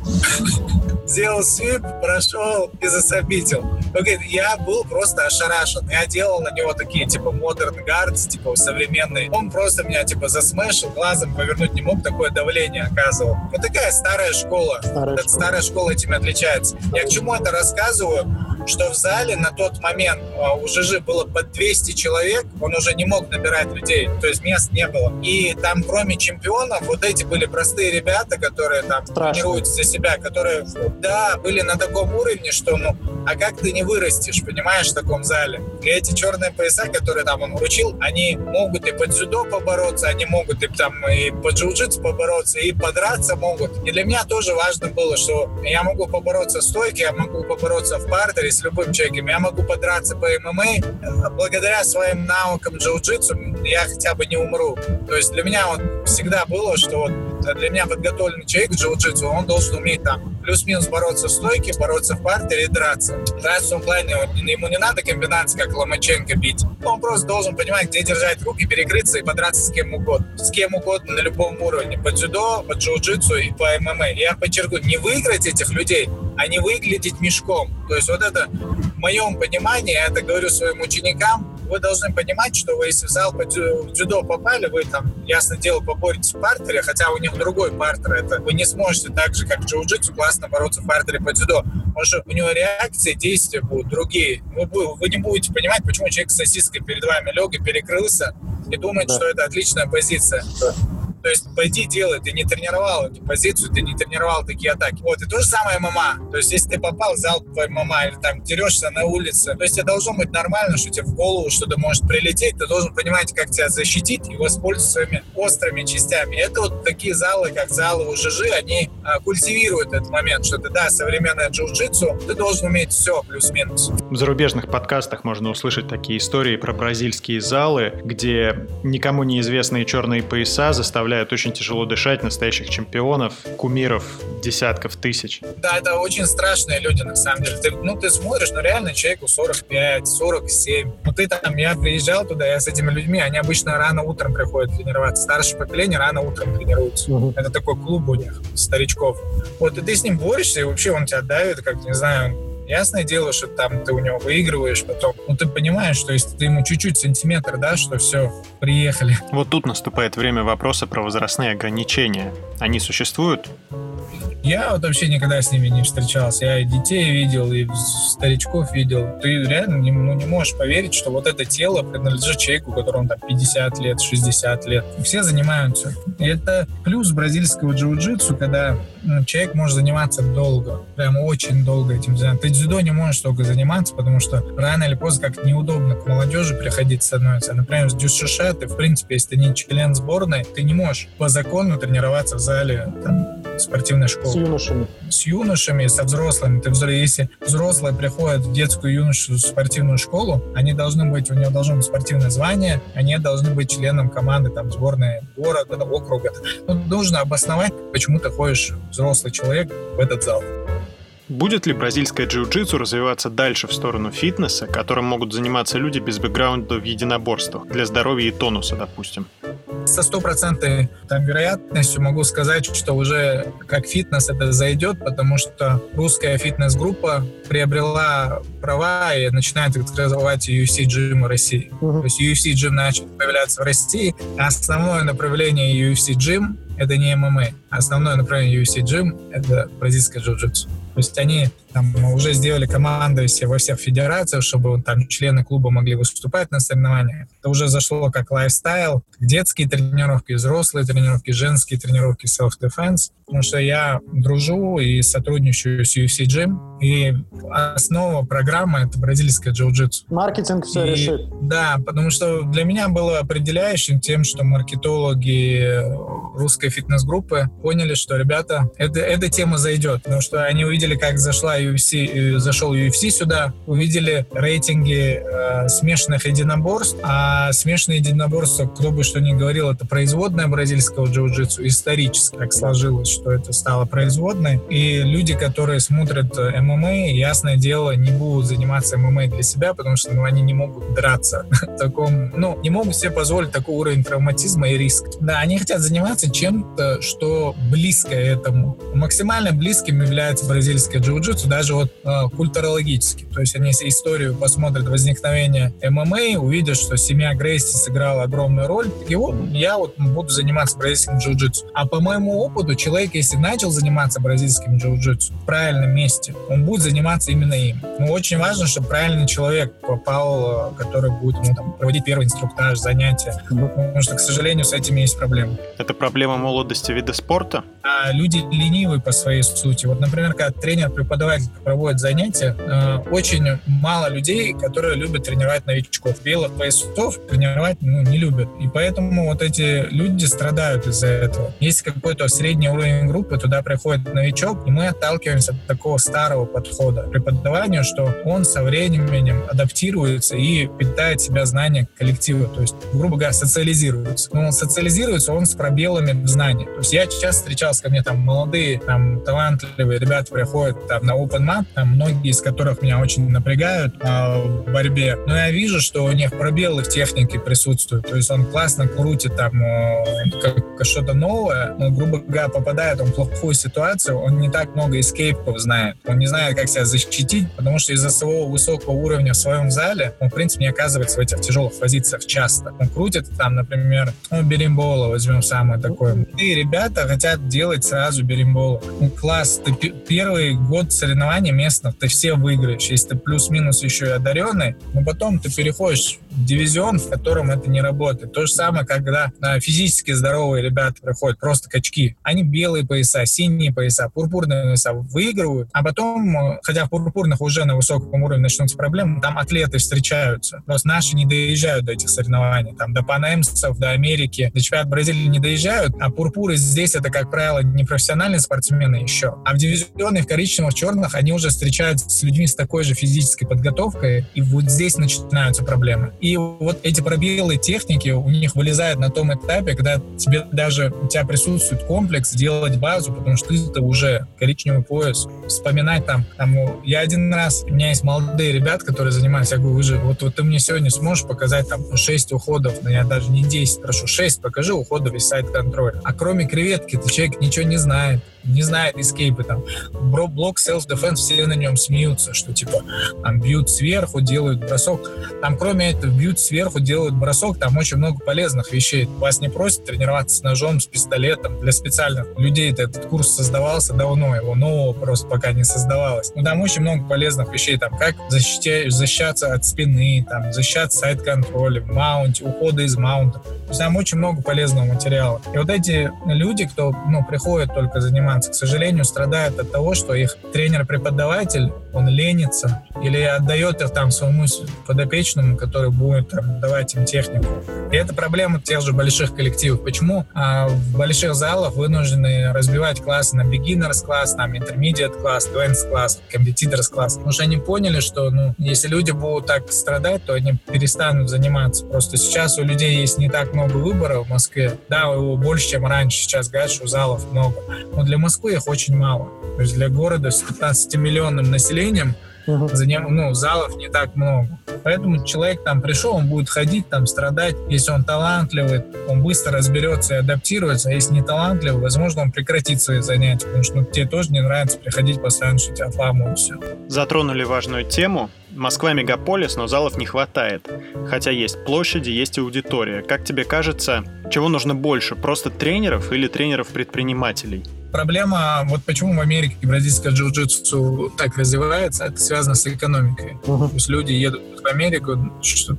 Сделал свип, прошел и засобитил. Он говорит, я был просто ошарашен. Я делал на него такие, типа, modern guards, типа, современные. Он просто меня, типа, засмешил, глазом повернуть не мог, такое давление оказывал. Вот такая старая школа. Старая, школа. старая школа этим отличается. Я к чему это рассказываю? что в зале на тот момент а, у ЖЖ было под 200 человек, он уже не мог набирать людей, то есть мест не было. И там кроме чемпионов, вот эти были простые ребята, которые там Страшно. тренируются за себя, которые, да, были на таком уровне, что, ну, а как ты не вырастешь, понимаешь, в таком зале? И эти черные пояса, которые там он вручил, они могут и под дзюдо побороться, они могут и там и по джиу-джитсу побороться, и подраться могут. И для меня тоже важно было, что я могу побороться в стойке, я могу побороться в партере, с любым человеком. Я могу подраться по ММА. Благодаря своим навыкам джиу-джитсу я хотя бы не умру. То есть для меня вот всегда было, что вот для меня подготовленный человек джиу-джитсу, он должен уметь там плюс-минус бороться в стойке, бороться в партере и драться. Драться в плане, ему не надо комбинации, как Ломаченко бить. Он просто должен понимать, где держать руки, перекрыться и подраться с кем угодно. С кем угодно на любом уровне. По дзюдо, по джиу-джитсу и по ММА. Я подчеркну, не выиграть этих людей, а не выглядеть мешком. То есть вот это в моем понимании, я это говорю своим ученикам, вы должны понимать, что вы если в зал по дзюдо попали, вы там, ясно дело, поборетесь в партере, хотя у них другой партер, это вы не сможете так же, как джиу-джитсу, классно бороться в партере по дзюдо. Потому что у него реакции, действия будут другие. Вы, вы не будете понимать, почему человек с сосиской перед вами лег и перекрылся и думает, да. что это отличная позиция. То есть пойди делай, ты не тренировал эту позицию, ты не тренировал такие атаки. Вот, и то же самое ММА. То есть если ты попал в зал по ММА или там дерешься на улице, то есть тебе должно быть нормально, что тебе в голову что-то может прилететь, ты должен понимать, как тебя защитить и воспользоваться своими острыми частями. И это вот такие залы, как залы УЖЖ, они а, культивируют этот момент, что ты, да, современное джиу-джитсу, ты должен уметь все плюс-минус. В зарубежных подкастах можно услышать такие истории про бразильские залы, где никому неизвестные черные пояса заставляют заставляют очень тяжело дышать настоящих чемпионов, кумиров, десятков тысяч. Да, это очень страшные люди, на самом деле. Ты, ну, ты смотришь, ну, реально человеку 45, 47. Ну, ты там, я приезжал туда, я с этими людьми, они обычно рано утром приходят тренироваться. Старшее поколение рано утром тренируются. Угу. Это такой клуб у них, старичков. Вот, и ты с ним борешься, и вообще он тебя давит, как, не знаю, Ясное дело, что там ты у него выигрываешь потом. Но ты понимаешь, что если ты ему чуть-чуть сантиметр дашь, что все, приехали. Вот тут наступает время вопроса про возрастные ограничения. Они существуют? Я вот вообще никогда с ними не встречался. Я и детей видел, и старичков видел. Ты реально не, ну, не можешь поверить, что вот это тело принадлежит человеку, которому там 50 лет, 60 лет. Все занимаются. И это плюс бразильского джиу-джитсу, когда ну, человек может заниматься долго, прям очень долго этим заниматься. Ты дзюдо не можешь только заниматься, потому что рано или поздно как неудобно к молодежи приходить становится. Например, с дюшиша ты, в принципе, если ты не член сборной, ты не можешь по закону тренироваться в зале там, спортивной школы. С юношами. С юношами, со взрослыми. Ты, если взрослые приходят в детскую юношу спортивную школу, они должны быть, у него должно быть спортивное звание, они должны быть членом команды там, сборной города, округа. Ну, нужно обосновать, почему ты ходишь, взрослый человек, в этот зал. Будет ли бразильское джиу-джитсу развиваться дальше в сторону фитнеса, которым могут заниматься люди без бэкграунда в единоборствах, для здоровья и тонуса, допустим? Со стопроцентной вероятностью могу сказать, что уже как фитнес это зайдет, потому что русская фитнес-группа приобрела права и начинает открывать UFC в России. Uh-huh. То есть UFC Gym начал появляться в России. Основное направление UFC Gym это не ММА. Основное направление UFC Gym — это бразильское джиу-джитсу. То есть они там уже сделали команды все во всех федерациях, чтобы там члены клуба могли выступать на соревнованиях. Это уже зашло как лайфстайл, детские тренировки, взрослые тренировки, женские тренировки, self-defense. Потому что я дружу и сотрудничаю с UFC Gym, и основа программы — это бразильское джиу-джитсу. Маркетинг все и, решит. Да, потому что для меня было определяющим тем, что маркетологи русской фитнес-группы поняли, что, ребята, это, эта тема зайдет, потому что они увидели увидели, как зашла UFC, э, зашел UFC сюда, увидели рейтинги э, смешанных единоборств, а смешанные единоборства, кто бы что ни говорил, это производная бразильского джиу-джитсу, исторически так сложилось, что это стало производной, и люди, которые смотрят э, ММА, ясное дело, не будут заниматься ММА для себя, потому что ну, они не могут драться таком, ну, не могут себе позволить такой уровень травматизма и риск. Да, они хотят заниматься чем-то, что близко этому. Максимально близким является бразильское джиу-джитсу, даже вот э, культурологически. То есть они историю посмотрят возникновение ММА, увидят, что семья Грейси сыграла огромную роль, и вот я вот буду заниматься бразильским джиу-джитсу. А по моему опыту, человек, если начал заниматься бразильским джиу-джитсу в правильном месте, он будет заниматься именно им. Но очень важно, чтобы правильный человек попал, э, который будет ему там, проводить первый инструктаж, занятия. Потому что, к сожалению, с этим есть проблемы. Это проблема молодости вида спорта? А люди ленивые по своей сути. Вот, например, когда тренер, преподаватель проводит занятия, э, очень мало людей, которые любят тренировать новичков. Белых поясов тренировать ну, не любят. И поэтому вот эти люди страдают из-за этого. Есть какой-то средний уровень группы, туда приходит новичок, и мы отталкиваемся от такого старого подхода к преподаванию, что он со временем адаптируется и питает себя знания коллектива, то есть, грубо говоря, социализируется. Но он социализируется он с пробелами в знаниях. То есть я часто встречался ко мне там молодые, там талантливые ребята приходят там на open mat, там многие из которых меня очень напрягают э, в борьбе, но я вижу, что у них пробелы в технике присутствуют. То есть он классно крутит там э, как, что-то новое, но, грубо говоря, попадает он в плохую ситуацию, он не так много эскейпов знает. Он не знает, как себя защитить, потому что из-за своего высокого уровня в своем зале он, в принципе, не оказывается в этих тяжелых позициях часто. Он крутит там, например, ну, беримбола возьмем самое такое. И ребята хотят делать сразу беримбола. Ну, класс, ты первый год соревнований местных, ты все выиграешь. Если ты плюс-минус еще и одаренный, но потом ты переходишь в дивизион, в котором это не работает. То же самое, когда а, физически здоровые ребята приходят, просто качки. Они белые пояса, синие пояса, пурпурные пояса выигрывают, а потом, э, хотя в пурпурных уже на высоком уровне начнутся проблемы, там атлеты встречаются. Просто наши не доезжают до этих соревнований. Там до Панемсов, до Америки, до чемпионата Бразилии не доезжают, а пурпуры здесь это, как правило, не профессиональные спортсмены еще. А в дивизионных коричневых, черных они уже встречаются с людьми с такой же физической подготовкой, и вот здесь начинаются проблемы. И вот эти пробелы техники у них вылезают на том этапе, когда тебе даже, у тебя присутствует комплекс делать базу, потому что ты-то уже коричневый пояс. Вспоминать там, там, я один раз, у меня есть молодые ребята, которые занимаются, я говорю, вы же, вот, вот ты мне сегодня сможешь показать там 6 уходов, но я даже не 10, прошу, 6 покажи уходов из сайт-контроля. А кроме креветки, ты человек ничего не знает не знает эскейпы, там, блок self-defense, все на нем смеются, что, типа, там, бьют сверху, делают бросок. Там, кроме этого, бьют сверху, делают бросок, там очень много полезных вещей. Вас не просят тренироваться с ножом, с пистолетом. Для специальных людей этот курс создавался давно, его нового просто пока не создавалось. Но там очень много полезных вещей, там, как защищать, защищаться от спины, там, защищаться сайт-контроля, маунте, ухода из маунта. То есть там очень много полезного материала. И вот эти люди, кто, ну, приходят только заниматься к сожалению, страдают от того, что их тренер-преподаватель, он ленится или отдает их там своему подопечному, который будет там, давать им технику. И это проблема тех же больших коллективов. Почему а, в больших залах вынуждены разбивать классы на beginners класс, там intermediate класс, advanced класс, competitors класс? Потому что они поняли, что ну, если люди будут так страдать, то они перестанут заниматься. Просто сейчас у людей есть не так много выбора в Москве. Да, его больше, чем раньше. Сейчас, говорят, что залов много. Но для Москвы их очень мало. То есть для города с 15-миллионным населением uh-huh. за ним, ну, залов не так много. Поэтому человек там пришел, он будет ходить, там страдать. Если он талантливый, он быстро разберется и адаптируется. А если не талантливый, возможно, он прекратит свои занятия, потому что ну, тебе тоже не нравится приходить постоянно, что тебя отламывают все. Затронули важную тему. Москва мегаполис, но залов не хватает. Хотя есть площади, есть аудитория. Как тебе кажется, чего нужно больше? Просто тренеров или тренеров-предпринимателей? Проблема, вот почему в Америке бразильское джиу-джитсу так развивается, это связано с экономикой. Uh-huh. То есть люди едут в Америку,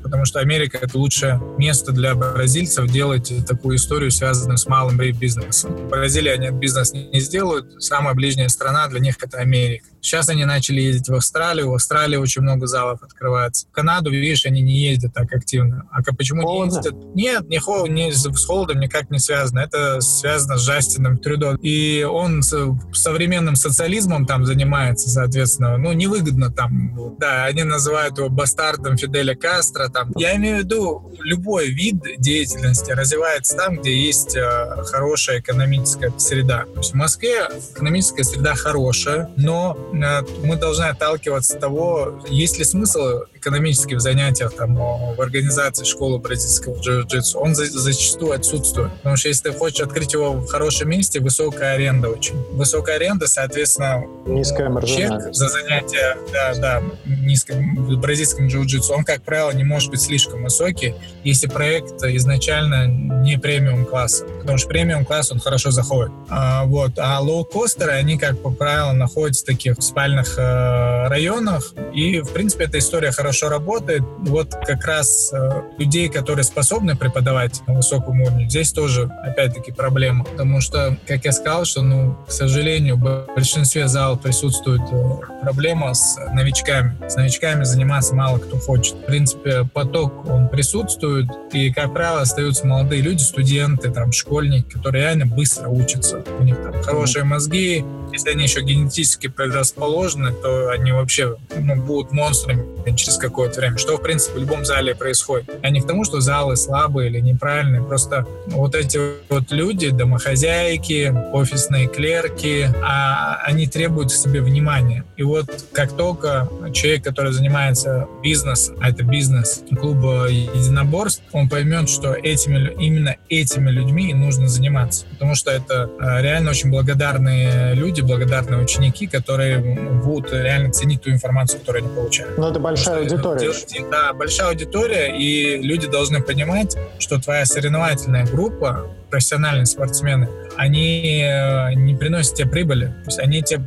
потому что Америка — это лучшее место для бразильцев делать такую историю, связанную с малым бизнесом. В Бразилии они бизнес не, сделают, самая ближняя страна для них — это Америка. Сейчас они начали ездить в Австралию, в Австралии очень много залов открывается. В Канаду, видишь, они не ездят так активно. А почему холодно? не ездят? Нет, не холодно, не, с холодом никак не связано. Это связано с Жастином Трюдо. И он современным социализмом там занимается, соответственно. Ну, невыгодно там. Да, они называют его бастардом Фиделя Кастро. Там. Я имею в виду, любой вид деятельности развивается там, где есть э, хорошая экономическая среда. То есть в Москве экономическая среда хорошая, но э, мы должны отталкиваться от того, есть ли смысл экономически в занятиях там, в организации школы бразильского джиу-джитсу, он за, зачастую отсутствует. Потому что если ты хочешь открыть его в хорошем месте, высокая аренда очень. Высокая аренда, соответственно, низкая маржинальность. за занятие, да, да, низким в бразильском джиу-джитсу, он, как правило, не может быть слишком высокий, если проект изначально не премиум класса. Потому что премиум класс, он хорошо заходит. А, вот. А лоу-костеры, они, как по правилу, находятся в таких спальных э, районах, и, в принципе, эта история хорошо хорошо работает. Вот как раз э, людей, которые способны преподавать на высоком уровне, здесь тоже, опять-таки, проблема. Потому что, как я сказал, что, ну, к сожалению, в большинстве залов присутствует э, проблема с новичками. С новичками заниматься мало кто хочет. В принципе, поток, он присутствует, и, как правило, остаются молодые люди, студенты, там, школьники, которые реально быстро учатся. У них там хорошие мозги, если они еще генетически предрасположены, то они вообще ну, будут монстрами через какое-то время, что, в принципе, в любом зале происходит. А не к тому, что залы слабые или неправильные, просто вот эти вот люди, домохозяйки, офисные клерки, а они требуют к себе внимания. И вот как только человек, который занимается бизнесом, а это бизнес клуба единоборств, он поймет, что этими, именно этими людьми нужно заниматься. Потому что это э, реально очень благодарные люди, благодарные ученики, которые будут реально ценить ту информацию, которую они получают. Но это большая аудитория. Да, большая аудитория, и люди должны понимать, что твоя соревновательная группа, профессиональные спортсмены, они э, не приносят тебе прибыли. То есть они тебе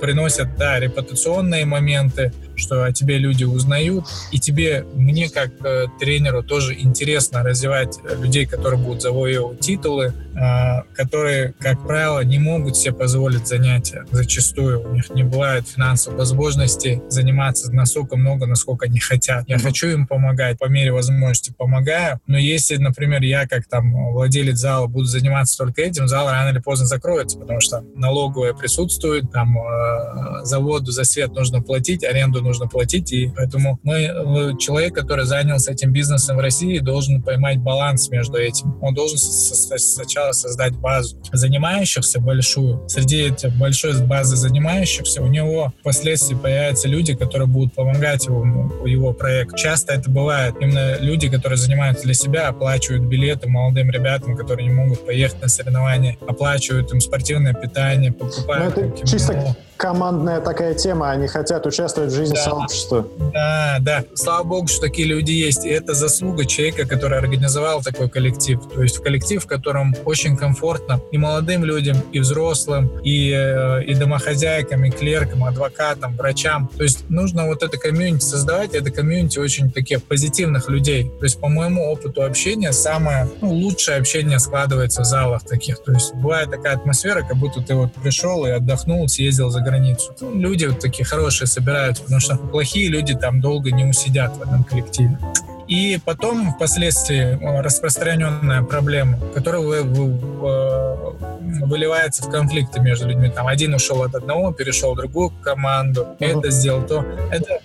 приносят, да, репутационные моменты, что о тебе люди узнают, и тебе, мне как э, тренеру тоже интересно развивать людей, которые будут завоевывать титулы, э, которые, как правило, не могут себе позволить занятия. Зачастую у них не бывает финансовой возможности заниматься настолько много, насколько они хотят. Я хочу им помогать, по мере возможности помогаю, но если, например, я как там владелец зала буду заниматься только этим, зал рано или поздно закроется, потому что налоговая присутствует, там э, за воду, за свет нужно платить, аренду нужно платить, и поэтому мы, э, человек, который занялся этим бизнесом в России, должен поймать баланс между этим. Он должен сначала создать базу занимающихся большую. Среди этих большой базы занимающихся у него впоследствии появятся люди, которые будут помогать его, его проекту. Часто это бывает именно люди, которые занимаются для себя, оплачивают билеты молодым ребятам, которые не могут поехать на соревнования, оплачивают им спортивное питание, покупают... Ну, это чисто командная такая тема, они хотят участвовать в жизни да, сообщества. Да, да. Слава богу, что такие люди есть. И это заслуга человека, который организовал такой коллектив. То есть коллектив, в котором очень комфортно и молодым людям, и взрослым, и, э, и домохозяйкам, и клеркам, адвокатам, врачам. То есть нужно вот это комьюнити создавать. Это комьюнити очень таких позитивных людей. То есть по моему опыту общения самое ну, лучшее общение складывается в залах таких. То есть бывает такая атмосфера, как будто ты вот пришел и отдохнул, съездил за границу. Ну, люди вот такие хорошие собираются, потому что плохие люди там долго не усидят в этом коллективе. И потом впоследствии э, распространенная проблема, которая вы, вы, э, выливается в конфликты между людьми. Там один ушел от одного, перешел в другую команду, uh-huh. это сделал то. Это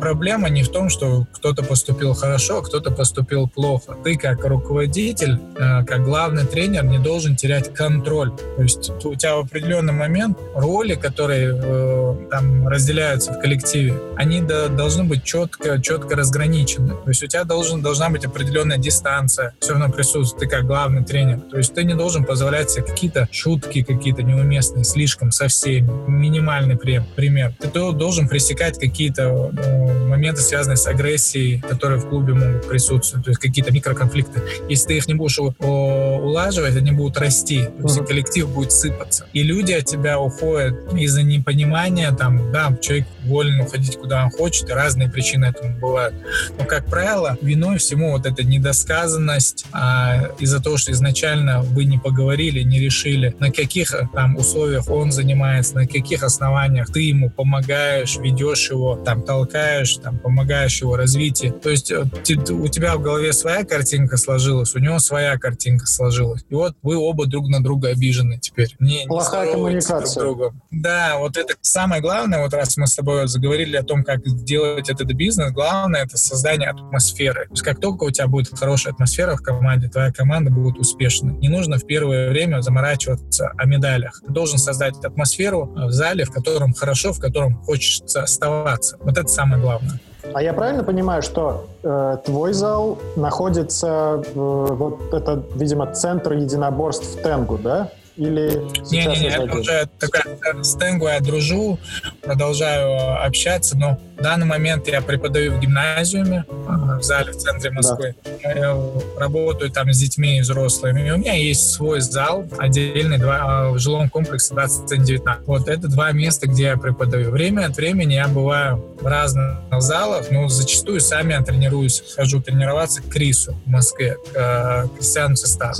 проблема не в том, что кто-то поступил хорошо, а кто-то поступил плохо. Ты как руководитель, э, как главный тренер не должен терять контроль. То есть у тебя в определенный момент роли, которые э, там разделяются в коллективе, они должны быть четко, четко разграничены. То есть у тебя должен, должна быть определенная дистанция, все равно присутствует, ты как главный тренер. То есть ты не должен позволять себе какие-то шутки какие-то неуместные, слишком со всеми. Минимальный пример. Ты должен пресекать какие-то Э, моменты, связанные с агрессией, которые в клубе могут присутствовать, то есть какие-то микроконфликты. Если ты их не будешь улаживать, они будут расти, то есть коллектив будет сыпаться. И люди от тебя уходят из-за непонимания, там, да, человек волен уходить куда он хочет, и разные причины этому бывают. Но, как правило, виной всему вот эта недосказанность а, из-за того, что изначально вы не поговорили, не решили, на каких там условиях он занимается, на каких основаниях ты ему помогаешь, ведешь его, там, толкаешь, там, помогаешь его развитию. То есть э, у тебя в голове своя картинка сложилась, у него своя картинка сложилась. И вот вы оба друг на друга обижены теперь. Не, Плохая не коммуникация. Друг другом. Да, вот это самое главное, вот раз мы с тобой заговорили о том, как сделать этот бизнес, главное это создание атмосферы. То есть как только у тебя будет хорошая атмосфера в команде, твоя команда будет успешна. Не нужно в первое время заморачиваться о медалях. Ты должен создать атмосферу в зале, в котором хорошо, в котором хочется оставаться. Вот это самое главное. А я правильно понимаю, что э, твой зал находится, э, вот это, видимо, центр единоборств в Тенгу, да? Или Не-не-не, это уже такая, с Тенгу я дружу, продолжаю общаться, но в данный момент я преподаю в гимназиуме, в зале в центре Москвы. Да. Я работаю там с детьми и взрослыми. И у меня есть свой зал, отдельный два, а, в жилом комплексе 2019. Вот это два места, где я преподаю. Время от времени я бываю в разных залах, но зачастую сами я тренируюсь. Хожу тренироваться к Крису в Москве, к э, Кристиану Сестару.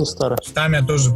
Там я тоже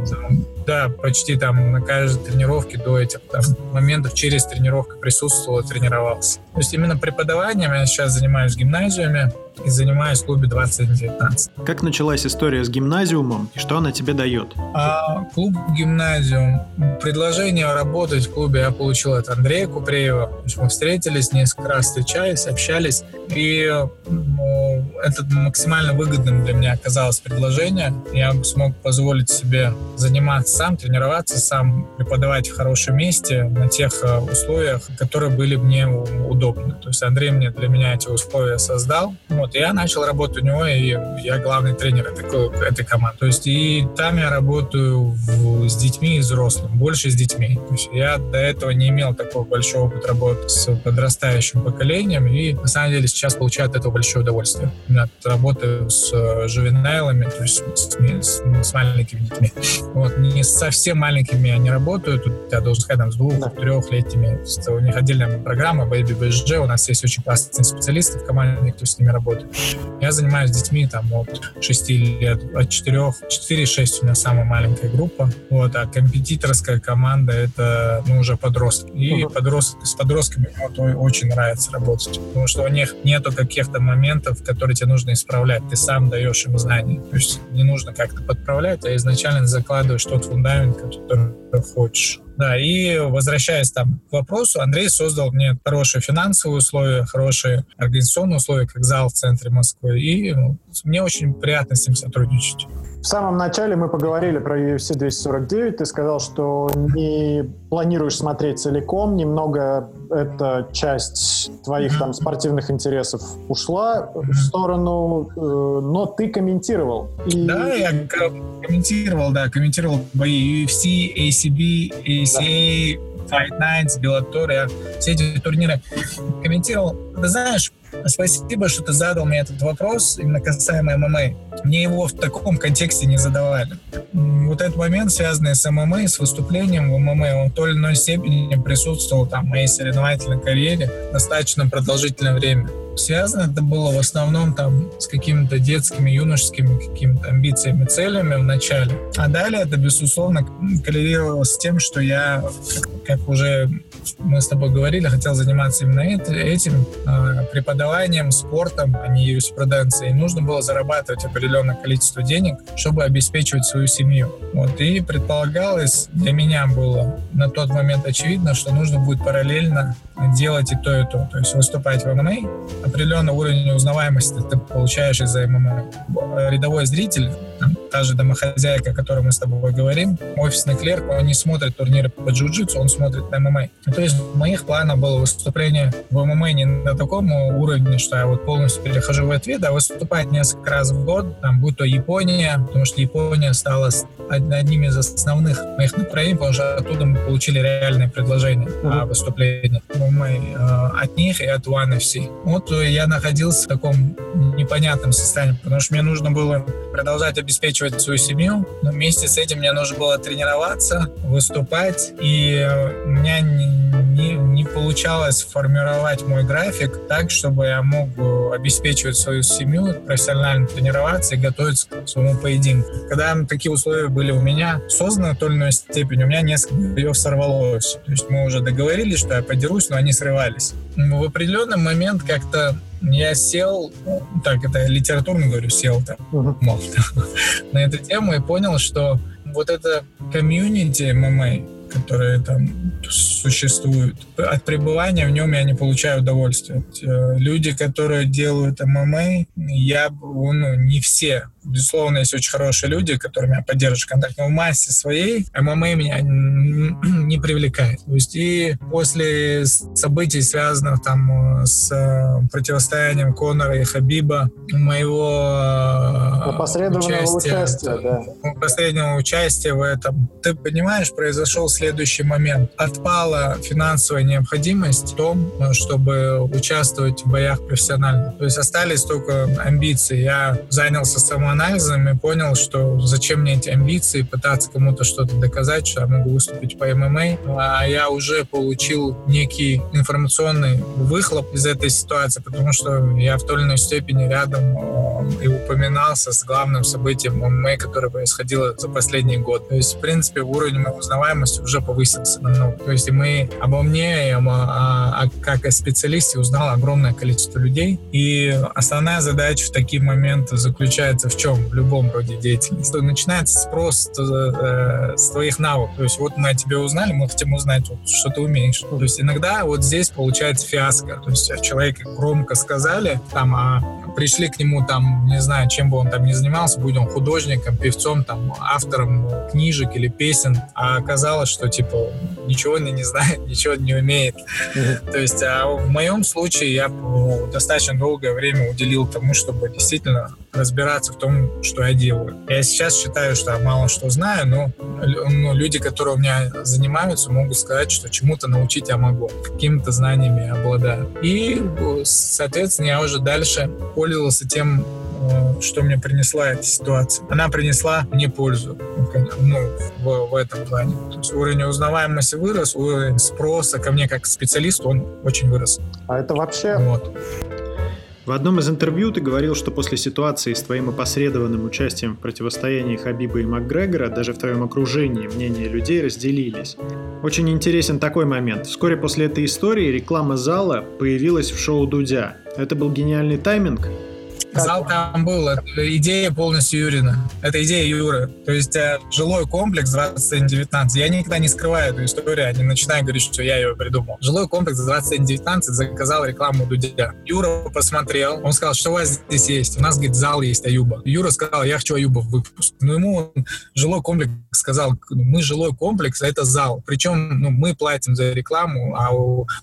да, почти там на каждой тренировке до этих там, моментов через тренировку присутствовал и тренировался. То есть именно преподаванием я сейчас занимаюсь гимназиями, и занимаюсь в клубе 2019. Как началась история с гимназиумом и что она тебе дает? А, клуб гимназиум. Предложение работать в клубе я получил от Андрея Купреева. Мы встретились, несколько раз встречались, общались. И ну, это максимально выгодным для меня оказалось предложение. Я смог позволить себе заниматься сам, тренироваться сам, преподавать в хорошем месте на тех э, условиях, которые были мне удобны. То есть Андрей мне для меня эти условия создал. Вот, я начал работать у него, и я главный тренер этой, этой команды. То есть и там я работаю в, с детьми и взрослыми, больше с детьми. То есть я до этого не имел такого большого опыта работы с подрастающим поколением, и на самом деле сейчас получаю от этого большое удовольствие. Я работаю с э, жувенайлами, то есть с, с, с маленькими детьми. Вот, не с совсем маленькими я не работаю, тут я должен сказать, там, с двух-трехлетними. У них отдельная программа Baby BSG, у нас есть очень классные специалисты в команде, кто с ними работает. Я занимаюсь детьми там от 6 лет, от 4, 4-6 у меня самая маленькая группа. Вот, а компетиторская команда это ну, уже подростки. И uh-huh. подростки, с подростками вот, очень нравится работать, потому что у них нету каких-то моментов, которые тебе нужно исправлять. Ты сам даешь им знания. То есть не нужно как-то подправлять, а изначально закладываешь тот фундамент, который хочешь. Да, и возвращаясь там к вопросу, Андрей создал мне хорошие финансовые условия, хорошие организационные условия, как зал в центре Москвы, и ну, мне очень приятно с ним сотрудничать. В самом начале мы поговорили про UFC 249. Ты сказал, что не планируешь смотреть целиком, немного эта часть твоих там спортивных интересов ушла в сторону, э, но ты комментировал. И... Да, я комментировал, да, комментировал бои UFC, ACB, ACA. Fight Nights, я все эти турниры комментировал. Ты знаешь, Спасибо, что ты задал мне этот вопрос, именно касаемо ММА. Мне его в таком контексте не задавали. Вот этот момент, связанный с ММА, с выступлением в ММА, он в той или иной степени присутствовал там, в моей соревновательной карьере достаточно продолжительное время. Связано это было в основном там с какими-то детскими, юношескими какими-то амбициями, целями в начале. А далее это, безусловно, коррелировалось с тем, что я, как уже мы с тобой говорили, хотел заниматься именно этим, а, преподаванием, спортом, а не юриспруденцией. Нужно было зарабатывать определенное количество денег, чтобы обеспечивать свою семью. Вот. И предполагалось, для меня было на тот момент очевидно, что нужно будет параллельно делать и то, и то. То есть выступать в ММА, определенный уровень узнаваемости ты получаешь из-за ММА. Рядовой зритель, там, та же домохозяйка, о которой мы с тобой говорим, офисный клерк, он не смотрит турниры по джиу-джитсу, он смотрит ММА. То есть в моих планах было выступление в ММА не на таком уровне, что я вот полностью перехожу в ответ, а выступать несколько раз в год, там, будь то Япония, потому что Япония стала одним из основных моих направлений, потому что оттуда мы получили реальные предложения о выступлении в ММА э, от них и от One FC. Вот я находился в таком непонятном состоянии, потому что мне нужно было продолжать обеспечивать свою семью, но вместе с этим мне нужно было тренироваться, выступать, и у меня не, не получалось формировать мой график так, чтобы я мог обеспечивать свою семью, профессионально тренироваться и готовиться к своему поединку. Когда такие условия были у меня созданы в той или иной степени, у меня несколько боев сорвалось. То есть мы уже договорились, что я подерусь, но они срывались. В определенный момент как-то я сел, так, это литературно говорю, сел там, uh-huh. мол, на эту тему и понял, что вот это комьюнити ММА, которые там существуют. От пребывания в нем я не получаю удовольствия. Э, люди, которые делают ММА, я, ну, не все безусловно, есть очень хорошие люди, которыми я поддерживаю контакт, но в массе своей ММА меня не привлекает. То есть и после событий, связанных там э, с э, противостоянием Конора и Хабиба, моего Опосредованного участия, участия да. Опосредованного участия в этом, ты понимаешь, произошел следующий момент. Отпала финансовая необходимость в том, чтобы участвовать в боях профессионально. То есть остались только амбиции. Я занялся самоанализом анализом и понял, что зачем мне эти амбиции, пытаться кому-то что-то доказать, что я могу выступить по ММА, а я уже получил некий информационный выхлоп из этой ситуации, потому что я в той или иной степени рядом э, и упоминался с главным событием ММА, которое происходило за последний год. То есть, в принципе, уровень моей узнаваемости уже повысился намного. То есть, мы обо мне, а, а, как о специалисте узнало огромное количество людей. И основная задача в такие моменты заключается в чем? в любом роде деятельности. Начинается спрос э, с твоих навыков. То есть вот мы о тебе узнали, мы хотим узнать, вот, что ты умеешь. То есть иногда вот здесь получается фиаско. То есть человек громко сказали, там, а пришли к нему там, не знаю, чем бы он там ни занимался, будь он художником, певцом, там, автором книжек или песен, а оказалось, что, типа, ничего не, не знает, ничего не умеет. То есть а в моем случае я ну, достаточно долгое время уделил тому, чтобы действительно разбираться в том, что я делаю. Я сейчас считаю, что я мало что знаю, но ну, люди, которые у меня занимаются, могут сказать, что чему-то научить я могу, какими-то знаниями я обладаю. И, соответственно, я уже дальше пользовался тем, э, что мне принесла эта ситуация. Она принесла мне пользу ну, в, в этом плане. То есть уровень узнаваемости вырос, уровень спроса ко мне как специалисту, он очень вырос. А это вообще... Вот. В одном из интервью ты говорил, что после ситуации с твоим опосредованным участием в противостоянии Хабиба и Макгрегора даже в твоем окружении мнения людей разделились. Очень интересен такой момент. Вскоре после этой истории реклама зала появилась в шоу Дудя. Это был гениальный тайминг? Зал там был, это идея полностью Юрина. Это идея Юры. То есть э, жилой комплекс 2719. Я никогда не скрываю эту историю, не начинаю говорить, что я ее придумал. Жилой комплекс 2719 заказал рекламу Дудя. Юра посмотрел, он сказал, что у вас здесь есть? У нас, говорит, зал есть Аюба. Юра сказал, я хочу Аюба в выпуск. Ну, ему жилой комплекс сказал, мы жилой комплекс, а это зал. Причем ну, мы платим за рекламу, а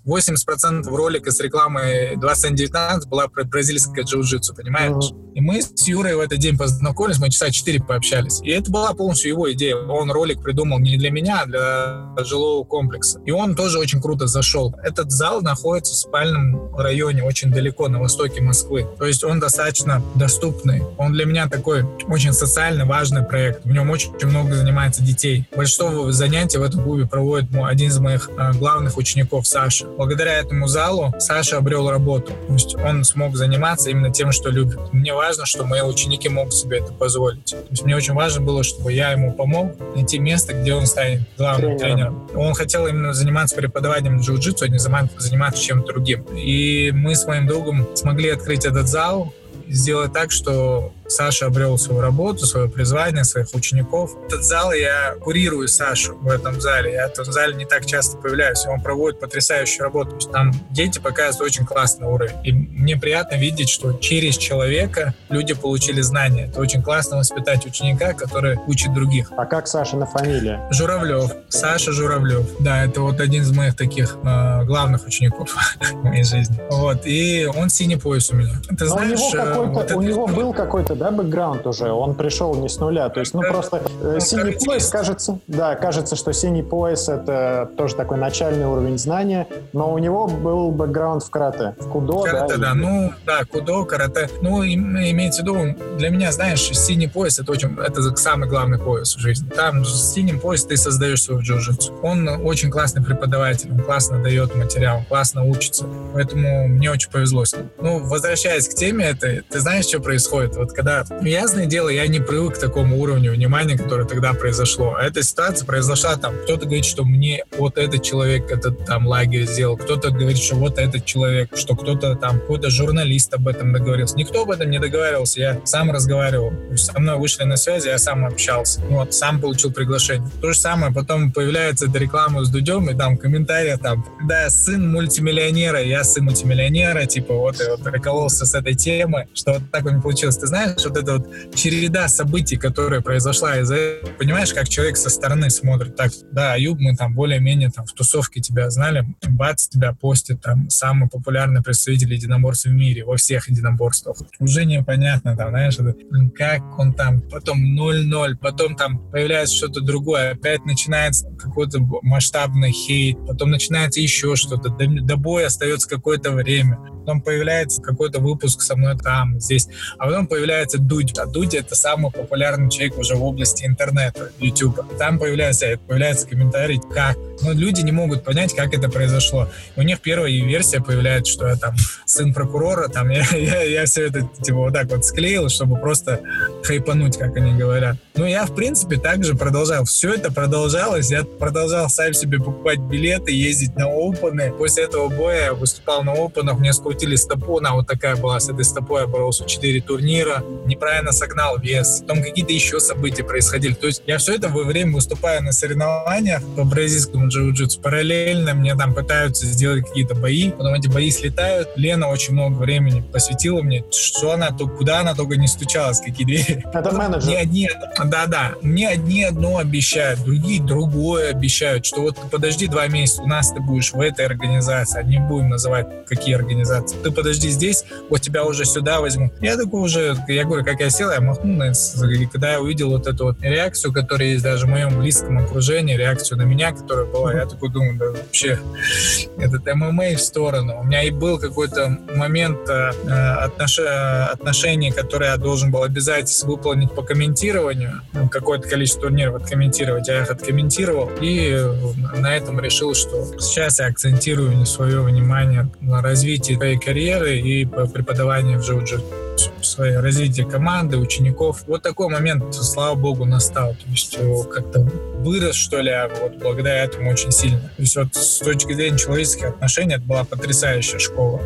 80% ролика с рекламой 2719 была про бразильское джиу-джитсу, понимаешь? Понимаешь? И мы с Юрой в этот день познакомились, мы часа четыре пообщались. И это была полностью его идея. Он ролик придумал не для меня, а для жилого комплекса. И он тоже очень круто зашел. Этот зал находится в спальном районе, очень далеко, на востоке Москвы. То есть он достаточно доступный. Он для меня такой очень социально важный проект. В нем очень, много занимается детей. Большинство занятий в этом клубе проводит один из моих а, главных учеников, Саша. Благодаря этому залу Саша обрел работу. То есть он смог заниматься именно тем, что любит. Мне важно, что мои ученики могут себе это позволить. То есть мне очень важно было, чтобы я ему помог найти место, где он станет главным тренером. тренером. Он хотел именно заниматься преподаванием джиу-джитсу, а не заниматься чем-то другим. И мы с моим другом смогли открыть этот зал, сделать так, что Саша обрел свою работу, свое призвание, своих учеников. Этот зал я курирую Сашу в этом зале. Я в этом зале не так часто появляюсь. Он проводит потрясающую работу. Там дети показывают очень классный уровень. И мне приятно видеть, что через человека люди получили знания. Это очень классно воспитать ученика, который учит других. А как Саша на фамилия? Журавлев. Саша Журавлев. Да, это вот один из моих таких э, главных учеников в моей жизни. Вот. И он синий пояс у меня. Ты Но знаешь, у него, э, вот у него был какой-то да, бэкграунд уже, он пришел не с нуля, то есть, ну, просто э, синий пояс, кажется, да, кажется, что синий пояс — это тоже такой начальный уровень знания, но у него был бэкграунд в карате, в кудо, карате, да? да, ну, да, кудо, карате, ну, имеется в виду, для меня, знаешь, синий пояс — это очень, это самый главный пояс в жизни, там с синим поясом ты создаешь свою джиу-джитсу. Он очень классный преподаватель, он классно дает материал, классно учится, поэтому мне очень повезло с ним. Ну, возвращаясь к теме этой, ты знаешь, что происходит? Вот когда да. Ясное дело, я не привык к такому уровню внимания, которое тогда произошло. А эта ситуация произошла там. Кто-то говорит, что мне вот этот человек этот там лагерь сделал, кто-то говорит, что вот этот человек, что кто-то там, какой-то журналист об этом договорился. Никто об этом не договаривался, я сам разговаривал. Со мной вышли на связи, я сам общался. Вот, сам получил приглашение. То же самое, потом появляется эта реклама с Дудем, и там комментарии там, да, сын мультимиллионера, я сын мультимиллионера, типа вот, и вот прикололся с этой темы, что вот так у меня получилось. Ты знаешь, вот эта вот череда событий, которая произошла из-за понимаешь, как человек со стороны смотрит, так, да, Аюб, мы там более-менее там в тусовке тебя знали, бац, тебя постит там самый популярный представитель единоборств в мире, во всех единоборствах. Уже непонятно, там, знаешь, это, как он там, потом 0-0, потом там появляется что-то другое, опять начинается какой-то масштабный хейт, потом начинается еще что-то, до, до боя остается какое-то время, потом появляется какой-то выпуск со мной там, здесь, а потом появляется Дудь, а Дудь это самый популярный человек уже в области интернета, YouTube. Там появляется, появляется комментарий, как но люди не могут понять, как это произошло. У них первая версия появляется, что я там сын прокурора, там я, я, я все это типа вот так вот склеил, чтобы просто хайпануть, как они говорят. Но я, в принципе, также продолжал. Все это продолжалось. Я продолжал сам себе покупать билеты, ездить на опены. После этого боя я выступал на опенах, мне скрутили стопу, она вот такая была, с этой стопой я боролся 4 турнира, неправильно согнал вес, потом какие-то еще события происходили. То есть я все это во время выступая на соревнованиях по бразильскому джиу-джитсу. Параллельно мне там пытаются сделать какие-то бои, потом эти бои слетают. Лена очень много времени посвятила мне, что она, то, куда она только не стучалась, какие двери. Это менеджер. Мне одни, да-да, мне одни одно обещают, другие другое обещают, что вот подожди два месяца, у нас ты будешь в этой организации, а не будем называть какие организации. Ты подожди здесь, вот тебя уже сюда возьму. Я такой уже, я говорю, как я сел, я махнул, и когда я увидел вот эту вот реакцию, которая есть даже в моем близком окружении, реакцию на меня, которая была. Я такой думаю, да вообще, этот ММА в сторону. У меня и был какой-то момент э, отнош... отношений, который я должен был обязательно выполнить по комментированию, какое-то количество турниров откомментировать. Я их откомментировал и на этом решил, что сейчас я акцентирую свое внимание на развитии своей карьеры и преподавании в джиу-джитсу свое развитие команды, учеников. Вот такой момент, слава богу, настал. То есть как-то вырос, что ли, а вот благодаря этому очень сильно. То есть вот с точки зрения человеческих отношений это была потрясающая школа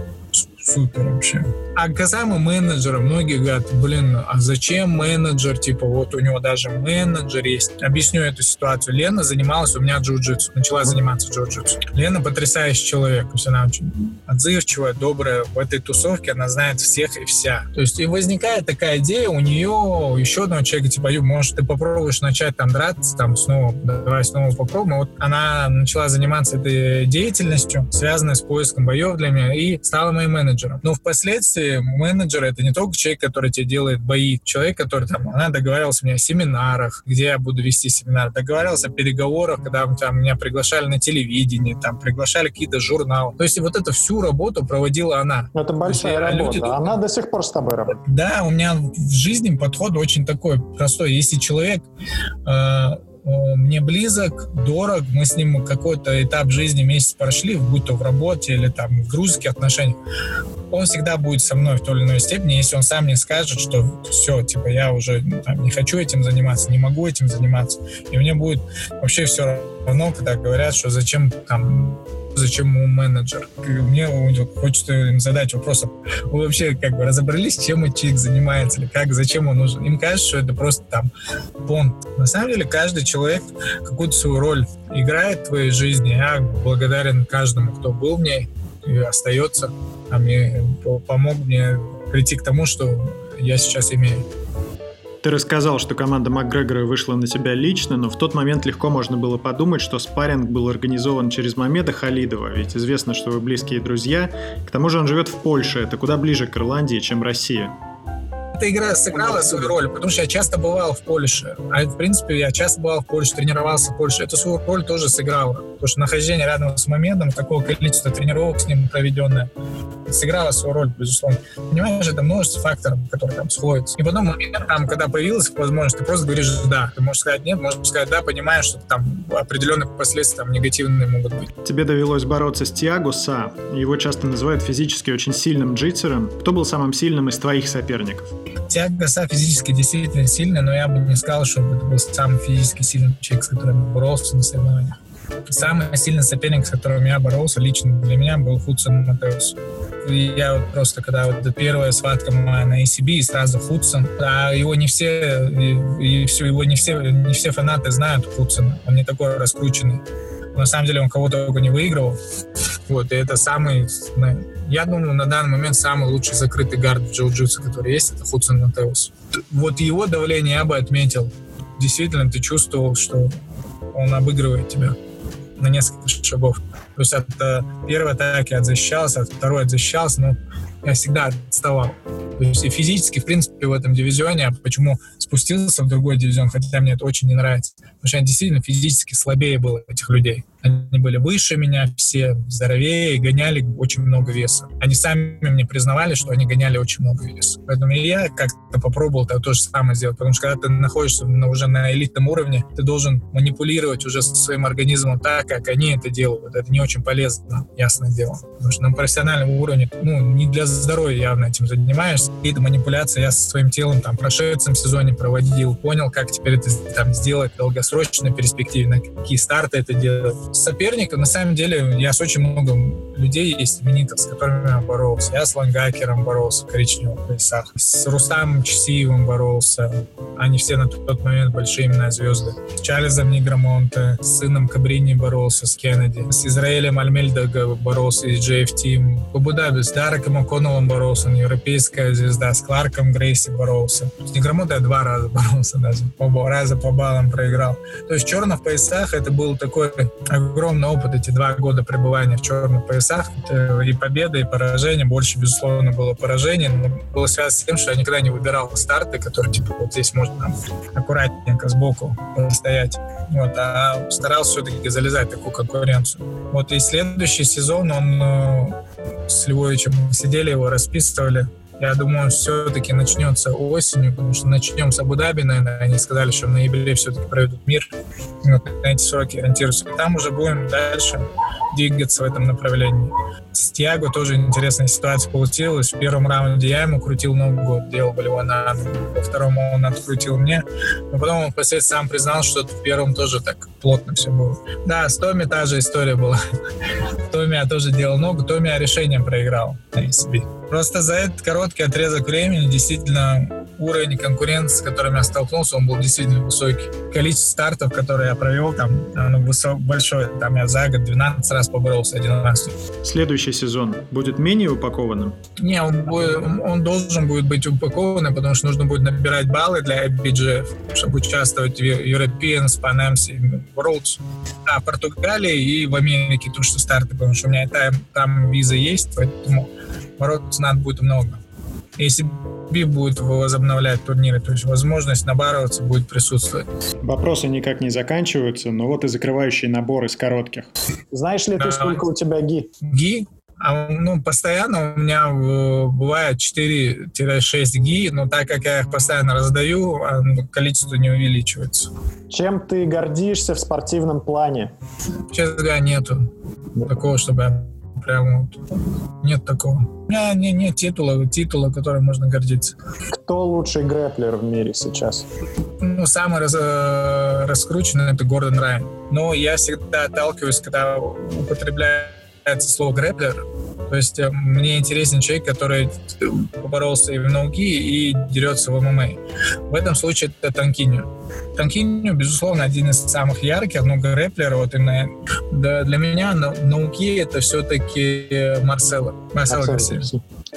супер вообще. А касаемо менеджера, многие говорят, блин, а зачем менеджер? Типа, вот у него даже менеджер есть. Объясню эту ситуацию. Лена занималась у меня джиу-джитсу, начала заниматься джиу-джитсу. Лена потрясающий человек, то есть она очень отзывчивая, добрая. В этой тусовке она знает всех и вся. То есть и возникает такая идея у нее, еще одного человека, типа, может, ты попробуешь начать там драться, там снова, давай снова попробуем. Вот она начала заниматься этой деятельностью, связанной с поиском боев для меня, и стала моим менеджером менеджером. Но впоследствии менеджер — это не только человек, который тебе делает бои, человек, который там, она договаривалась у меня о семинарах, где я буду вести семинар, договаривался о переговорах, когда там, меня приглашали на телевидение, там, приглашали какие-то журналы. То есть вот эту всю работу проводила она. Это большая есть, работа. Люди, она до сих пор с тобой работает. Да, у меня в жизни подход очень такой простой. Если человек э, мне близок, дорог, мы с ним какой-то этап жизни месяц прошли, будь то в работе или там в дружеских отношениях, он всегда будет со мной в той или иной степени, если он сам не скажет, что все, типа, я уже там, не хочу этим заниматься, не могу этим заниматься. И мне будет вообще все равно, когда говорят, что зачем там зачем ему менеджер. Мне хочется им задать вопрос, вы вообще как бы разобрались, чем человек занимается, или как, зачем он нужен. Им кажется, что это просто там понт. На самом деле каждый человек какую-то свою роль играет в твоей жизни. Я благодарен каждому, кто был в ней и остается, а мне помог мне прийти к тому, что я сейчас имею. Ты рассказал, что команда Макгрегора вышла на тебя лично, но в тот момент легко можно было подумать, что спарринг был организован через Мамеда Халидова, ведь известно, что вы близкие друзья. К тому же он живет в Польше, это куда ближе к Ирландии, чем Россия эта игра сыграла свою роль, потому что я часто бывал в Польше. А в принципе я часто бывал в Польше, тренировался в Польше. Это свою роль тоже сыграло. Потому что нахождение рядом с Мамедом, такого количества тренировок с ним проведенное, сыграла свою роль, безусловно. Понимаешь, это множество факторов, которые там сходятся. И потом момент, там, когда появилась возможность, ты просто говоришь «да». Ты можешь сказать «нет», можешь сказать «да», понимая, что там определенные последствия там, негативные могут быть. Тебе довелось бороться с Тиаго Са. Его часто называют физически очень сильным джитсером. Кто был самым сильным из твоих соперников? Тиаго Са физически действительно сильный, но я бы не сказал, что это был самый физически сильный человек, с которым я боролся на соревнованиях. Самый сильный соперник, с которым я боролся лично для меня, был Худсон Матеус. Я вот просто, когда вот первая схватка моя на ACB, и сразу Худсон, а его не все, и, и все, его не все, не все фанаты знают Худсона. Он не такой раскрученный. На самом деле он кого-то только не выигрывал. Вот, и это самый, я думаю, на данный момент самый лучший закрытый гард в джиу-джитсу, который есть, это Худсон Матеус. Вот его давление я бы отметил. Действительно, ты чувствовал, что он обыгрывает тебя на несколько шагов. То есть от э, первой атаки отзащищался, от второй отзащищался, но я всегда отставал. То есть и физически, в принципе, в этом дивизионе, а почему спустился в другой дивизион, хотя мне это очень не нравится, потому что я действительно физически слабее был этих людей. Они были выше меня все, здоровее, и гоняли очень много веса. Они сами мне признавали, что они гоняли очень много веса. Поэтому я как-то попробовал то, то же самое сделать. Потому что когда ты находишься на, уже на элитном уровне, ты должен манипулировать уже своим организмом так, как они это делают. Это не очень полезно, ясное дело. Потому что на профессиональном уровне, ну, не для здоровья явно этим занимаешься. Какие-то манипуляции я со своим телом там в прошедшем сезоне проводил, понял, как теперь это там сделать в долгосрочной перспективе, на какие старты это делать соперников, на самом деле, я с очень много людей есть именитых, с которыми я боролся. Я с Лангакером боролся в коричневых поясах. С Рустамом Чесиевым боролся. Они все на тот момент большие имена звезды. С Чарльзом Ниграмонте, с сыном Кабрини боролся, с Кеннеди. С Израилем Альмельдога боролся из JFT. В Абу-Даби с Дареком О'Коннеллом боролся, европейская звезда. С Кларком Грейси боролся. С Ниграмонте я два раза боролся даже. Оба раза по баллам проиграл. То есть черных поясах это был такой огромный опыт, эти два года пребывания в черных поясах. И победа, и поражение. Больше, безусловно, было поражение, но было связано с тем, что я никогда не выбирал старты, которые, типа, вот здесь можно аккуратненько сбоку стоять. Вот, а старался все-таки залезать в такую конкуренцию. Вот и следующий сезон, он э, с Львовичем сидели, его расписывали. Я думаю, все-таки начнется осенью, потому что начнем с Абу-Даби, наверное. Они сказали, что в ноябре все-таки проведут мир. Вот на эти сроки ориентируются. Там уже будем дальше двигаться в этом направлении. С Тиаго тоже интересная ситуация получилась. В первом раунде я ему крутил ногу, делал болевой на Во втором он открутил мне. Но потом он впоследствии сам признал, что в первом тоже так плотно все было. Да, с Томи та же история была. Томи я тоже делал ногу. Томи я решением проиграл на ECB. Просто за этот короткий отрезок времени действительно уровень конкуренции, с которым я столкнулся, он был действительно высокий. Количество стартов, которые я провел, там, оно большое. Там я за год 12 раз поборолся, один раз. Следующий сезон будет менее упакованным? Не, он, будет, он должен будет быть упакованным, потому что нужно будет набирать баллы для IBGF, чтобы участвовать в Europeans, Pan Ams Worlds. А, в Португалии и в Америке тут что старты, потому что у меня там, там виза есть, поэтому бороться надо будет много. Если Би будет возобновлять турниры, то есть возможность набарываться будет присутствовать. Вопросы никак не заканчиваются, но вот и закрывающий набор из коротких. Знаешь ли ты, сколько у тебя ги? Ги? А, ну, постоянно у меня э, бывает 4-6 ги, но так как я их постоянно раздаю, а, ну, количество не увеличивается. Чем ты гордишься в спортивном плане? Честно говоря, нету такого, чтобы я прям вот нет такого. У меня не, нет титула, титула, которым можно гордиться. Кто лучший грэплер в мире сейчас? Ну, самый раз, э, раскрученный это Гордон Райан. Но я всегда отталкиваюсь, когда употребляется слово грэплер, то есть э, мне интересен человек, который поборолся и в науки, и дерется в ММА. В этом случае это Танкиню. Танкиню, безусловно, один из самых ярких, но грэплер, вот именно да, для меня науки это все-таки Марсело. Марсело Гарсия.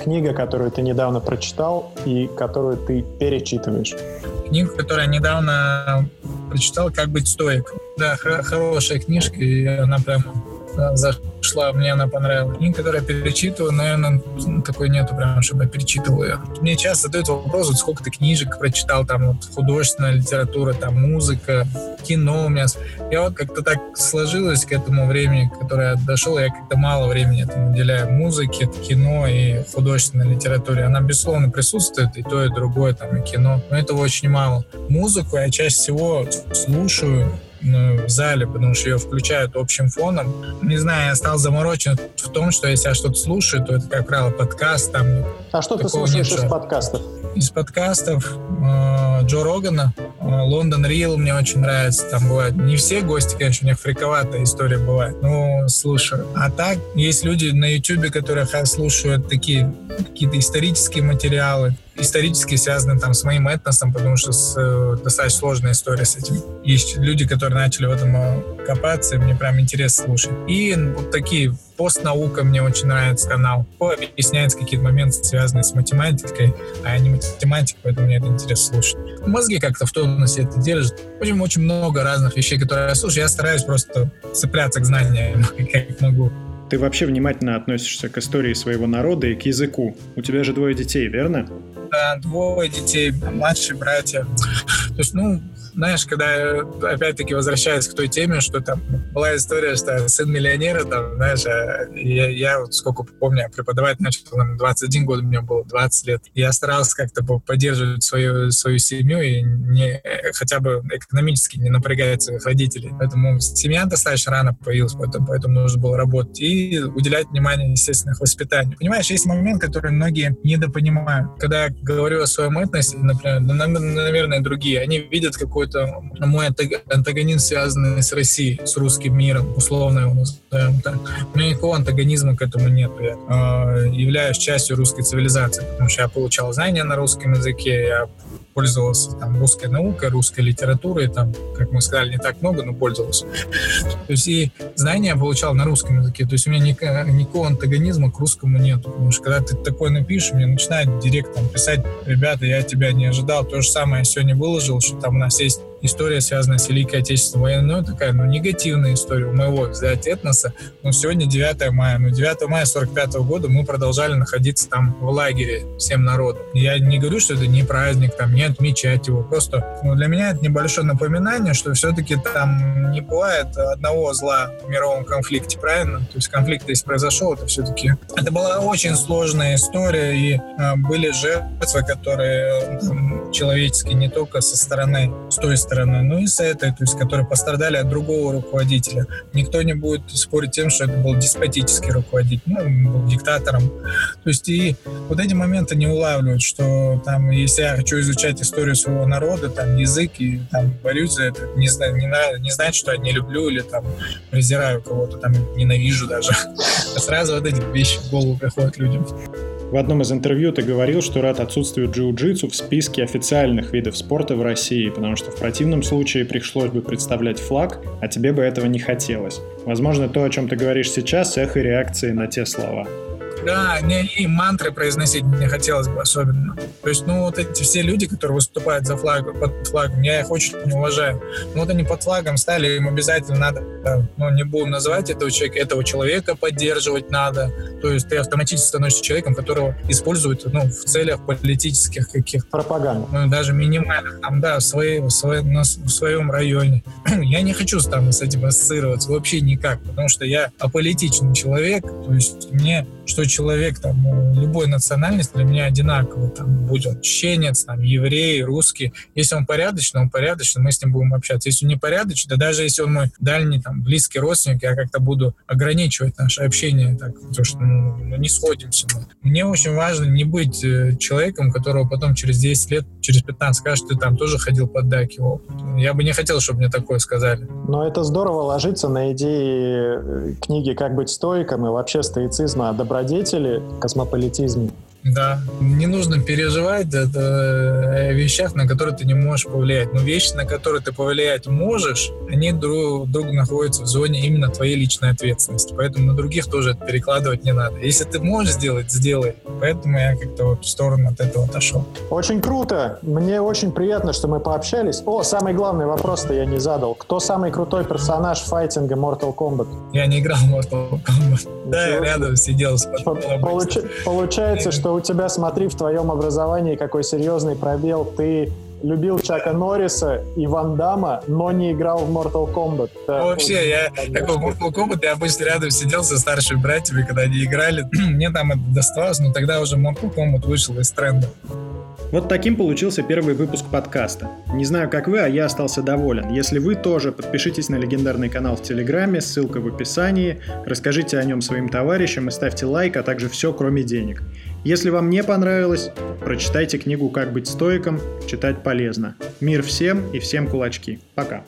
Книга, которую ты недавно прочитал и которую ты перечитываешь. Книга, которую я недавно прочитал «Как быть стоиком». Да, хорошая книжка, и она прям зашла, мне она понравилась. Книга, которую я перечитываю, наверное, такой нету прям, чтобы я перечитывал ее. Мне часто задают вопрос, вот сколько ты книжек прочитал, там вот художественная литература, там музыка, кино у меня. Я вот как-то так сложилось к этому времени, которое я дошел, я как-то мало времени этому уделяю музыке, кино и художественной литературе. Она, безусловно, присутствует, и то, и другое, там, и кино, но этого очень мало. Музыку я чаще всего слушаю ну, в зале, потому что ее включают общим фоном. Не знаю, я стал заморочен в том, что если я что-то слушаю, то это, как правило, подкаст. Там, а что ты слушаешь нет, из подкастов? Из подкастов э, Джо Рогана, э, Лондон Рил мне очень нравится. Там бывают не все гости, конечно, у них фриковатая история бывает. Ну, слушаю. А так, есть люди на YouTube, которых я слушаю такие какие-то исторические материалы, исторически связаны там с моим этносом, потому что с, э, достаточно сложная история с этим. Есть люди, которые начали в этом э, копаться, и мне прям интересно слушать. И вот такие постнаука мне очень нравится канал. Объясняется какие-то моменты, связанные с математикой, а я не математик, поэтому мне это интересно слушать. Мозги как-то в тонусе это держат. В общем, очень много разных вещей, которые я слушаю. Я стараюсь просто цепляться к знаниям, как могу. Ты вообще внимательно относишься к истории своего народа и к языку. У тебя же двое детей, верно? Да, двое детей, младшие братья. То есть, ну, знаешь, когда опять-таки возвращаясь к той теме, что там была история, что сын миллионера, там, знаешь, а я, я вот сколько помню, преподавать начал, там, 21 год, мне было 20 лет. Я старался как-то поддерживать свою, свою семью и не, хотя бы экономически не напрягать своих родителей. Поэтому семья достаточно рано появилась, поэтому, поэтому нужно было работать и уделять внимание, естественно, их воспитанию. Понимаешь, есть момент, который многие недопонимают. Когда говорю о своем этносе, например, наверное, другие, они видят какой-то мой антагонизм, связанный с Россией, с русским миром, условно его назовем так. У меня никакого антагонизма к этому нет. Я э, являюсь частью русской цивилизации, потому что я получал знания на русском языке, я пользовался там русской наукой, русской литературой, там, как мы сказали, не так много, но пользовался. То есть и знания получал на русском языке. То есть у меня никакого, никакого антагонизма к русскому нет. Потому что когда ты такое напишешь, мне начинает директ там писать, ребята, я тебя не ожидал. То же самое я сегодня выложил, что там у нас есть история, связанная с Великой Отечественной войной, ну, такая, ну, негативная история у моего, взять этноса. Ну, сегодня 9 мая. Ну, 9 мая 45 -го года мы продолжали находиться там в лагере всем народом. Я не говорю, что это не праздник, там, не отмечать его. Просто ну, для меня это небольшое напоминание, что все-таки там не бывает одного зла в мировом конфликте, правильно? То есть конфликт, если произошел, это все-таки... Это была очень сложная история, и э, были жертвы, которые там, человеческие не только со стороны, с той стороны, стороны, ну и с этой, то есть, которые пострадали от другого руководителя. Никто не будет спорить тем, что это был деспотический руководитель, ну, был диктатором. То есть и вот эти моменты не улавливают, что там, если я хочу изучать историю своего народа, там, язык и там борюсь за это, не, не, не знать, что я не люблю или там презираю кого-то, там, ненавижу даже. Сразу вот эти вещи в голову приходят людям. В одном из интервью ты говорил, что рад отсутствию джиу-джитсу в списке официальных видов спорта в России, потому что в противном случае пришлось бы представлять флаг, а тебе бы этого не хотелось. Возможно, то, о чем ты говоришь сейчас, эхо реакции на те слова. Да, не, и мантры произносить мне хотелось бы особенно. То есть, ну, вот эти все люди, которые выступают за флаг, под флагом, я их очень не уважаю. Ну, вот они под флагом стали, им обязательно надо, ну, не буду называть этого человека, этого человека поддерживать надо. То есть ты автоматически становишься человеком, которого используют, ну, в целях политических каких-то. Пропаганда. Ну, даже минимальных, там, да, в, своей, в, своем, в своем районе. я не хочу там с этим ассоциироваться вообще никак, потому что я аполитичный человек, то есть мне что человек там любой национальности для меня одинаковый, там, будь он чеченец, там, еврей, русский. Если он порядочный, он порядочный, мы с ним будем общаться. Если он непорядочный, да даже если он мой дальний, там, близкий родственник, я как-то буду ограничивать наше общение, так, потому что ну, ну не сходимся. Мы. Мне очень важно не быть э, человеком, которого потом через 10 лет, через 15 скажет, ты там тоже ходил под поддакивал. Я бы не хотел, чтобы мне такое сказали. Но это здорово ложится на идеи э, книги «Как быть стоиком» и вообще стоицизма о добродетели, космополитизме. Да, не нужно переживать о вещах, на которые ты не можешь повлиять. Но вещи, на которые ты повлиять можешь, они друг, друг находятся в зоне именно твоей личной ответственности. Поэтому на других тоже это перекладывать не надо. Если ты можешь сделать, сделай. Поэтому я как-то вот в сторону от этого отошел. Очень круто. Мне очень приятно, что мы пообщались. О, самый главный вопрос-то я не задал. Кто самый крутой персонаж файтинга Mortal Kombat? Я не играл в Mortal Kombat. Да, я рядом сидел. Получ... Получается, что у тебя, смотри, в твоем образовании какой серьезный пробел. Ты любил Чака Норриса и Ван Дамма, но не играл в Mortal Kombat. Да, Вообще, я такой Mortal Kombat, я обычно рядом сидел со старшими братьями, когда они играли. Мне там это доставалось, но тогда уже Mortal Kombat вышел из тренда. Вот таким получился первый выпуск подкаста. Не знаю, как вы, а я остался доволен. Если вы тоже, подпишитесь на легендарный канал в Телеграме, ссылка в описании, расскажите о нем своим товарищам и ставьте лайк, а также все, кроме денег. Если вам не понравилось, прочитайте книгу «Как быть стоиком», читать полезно. Мир всем и всем кулачки. Пока.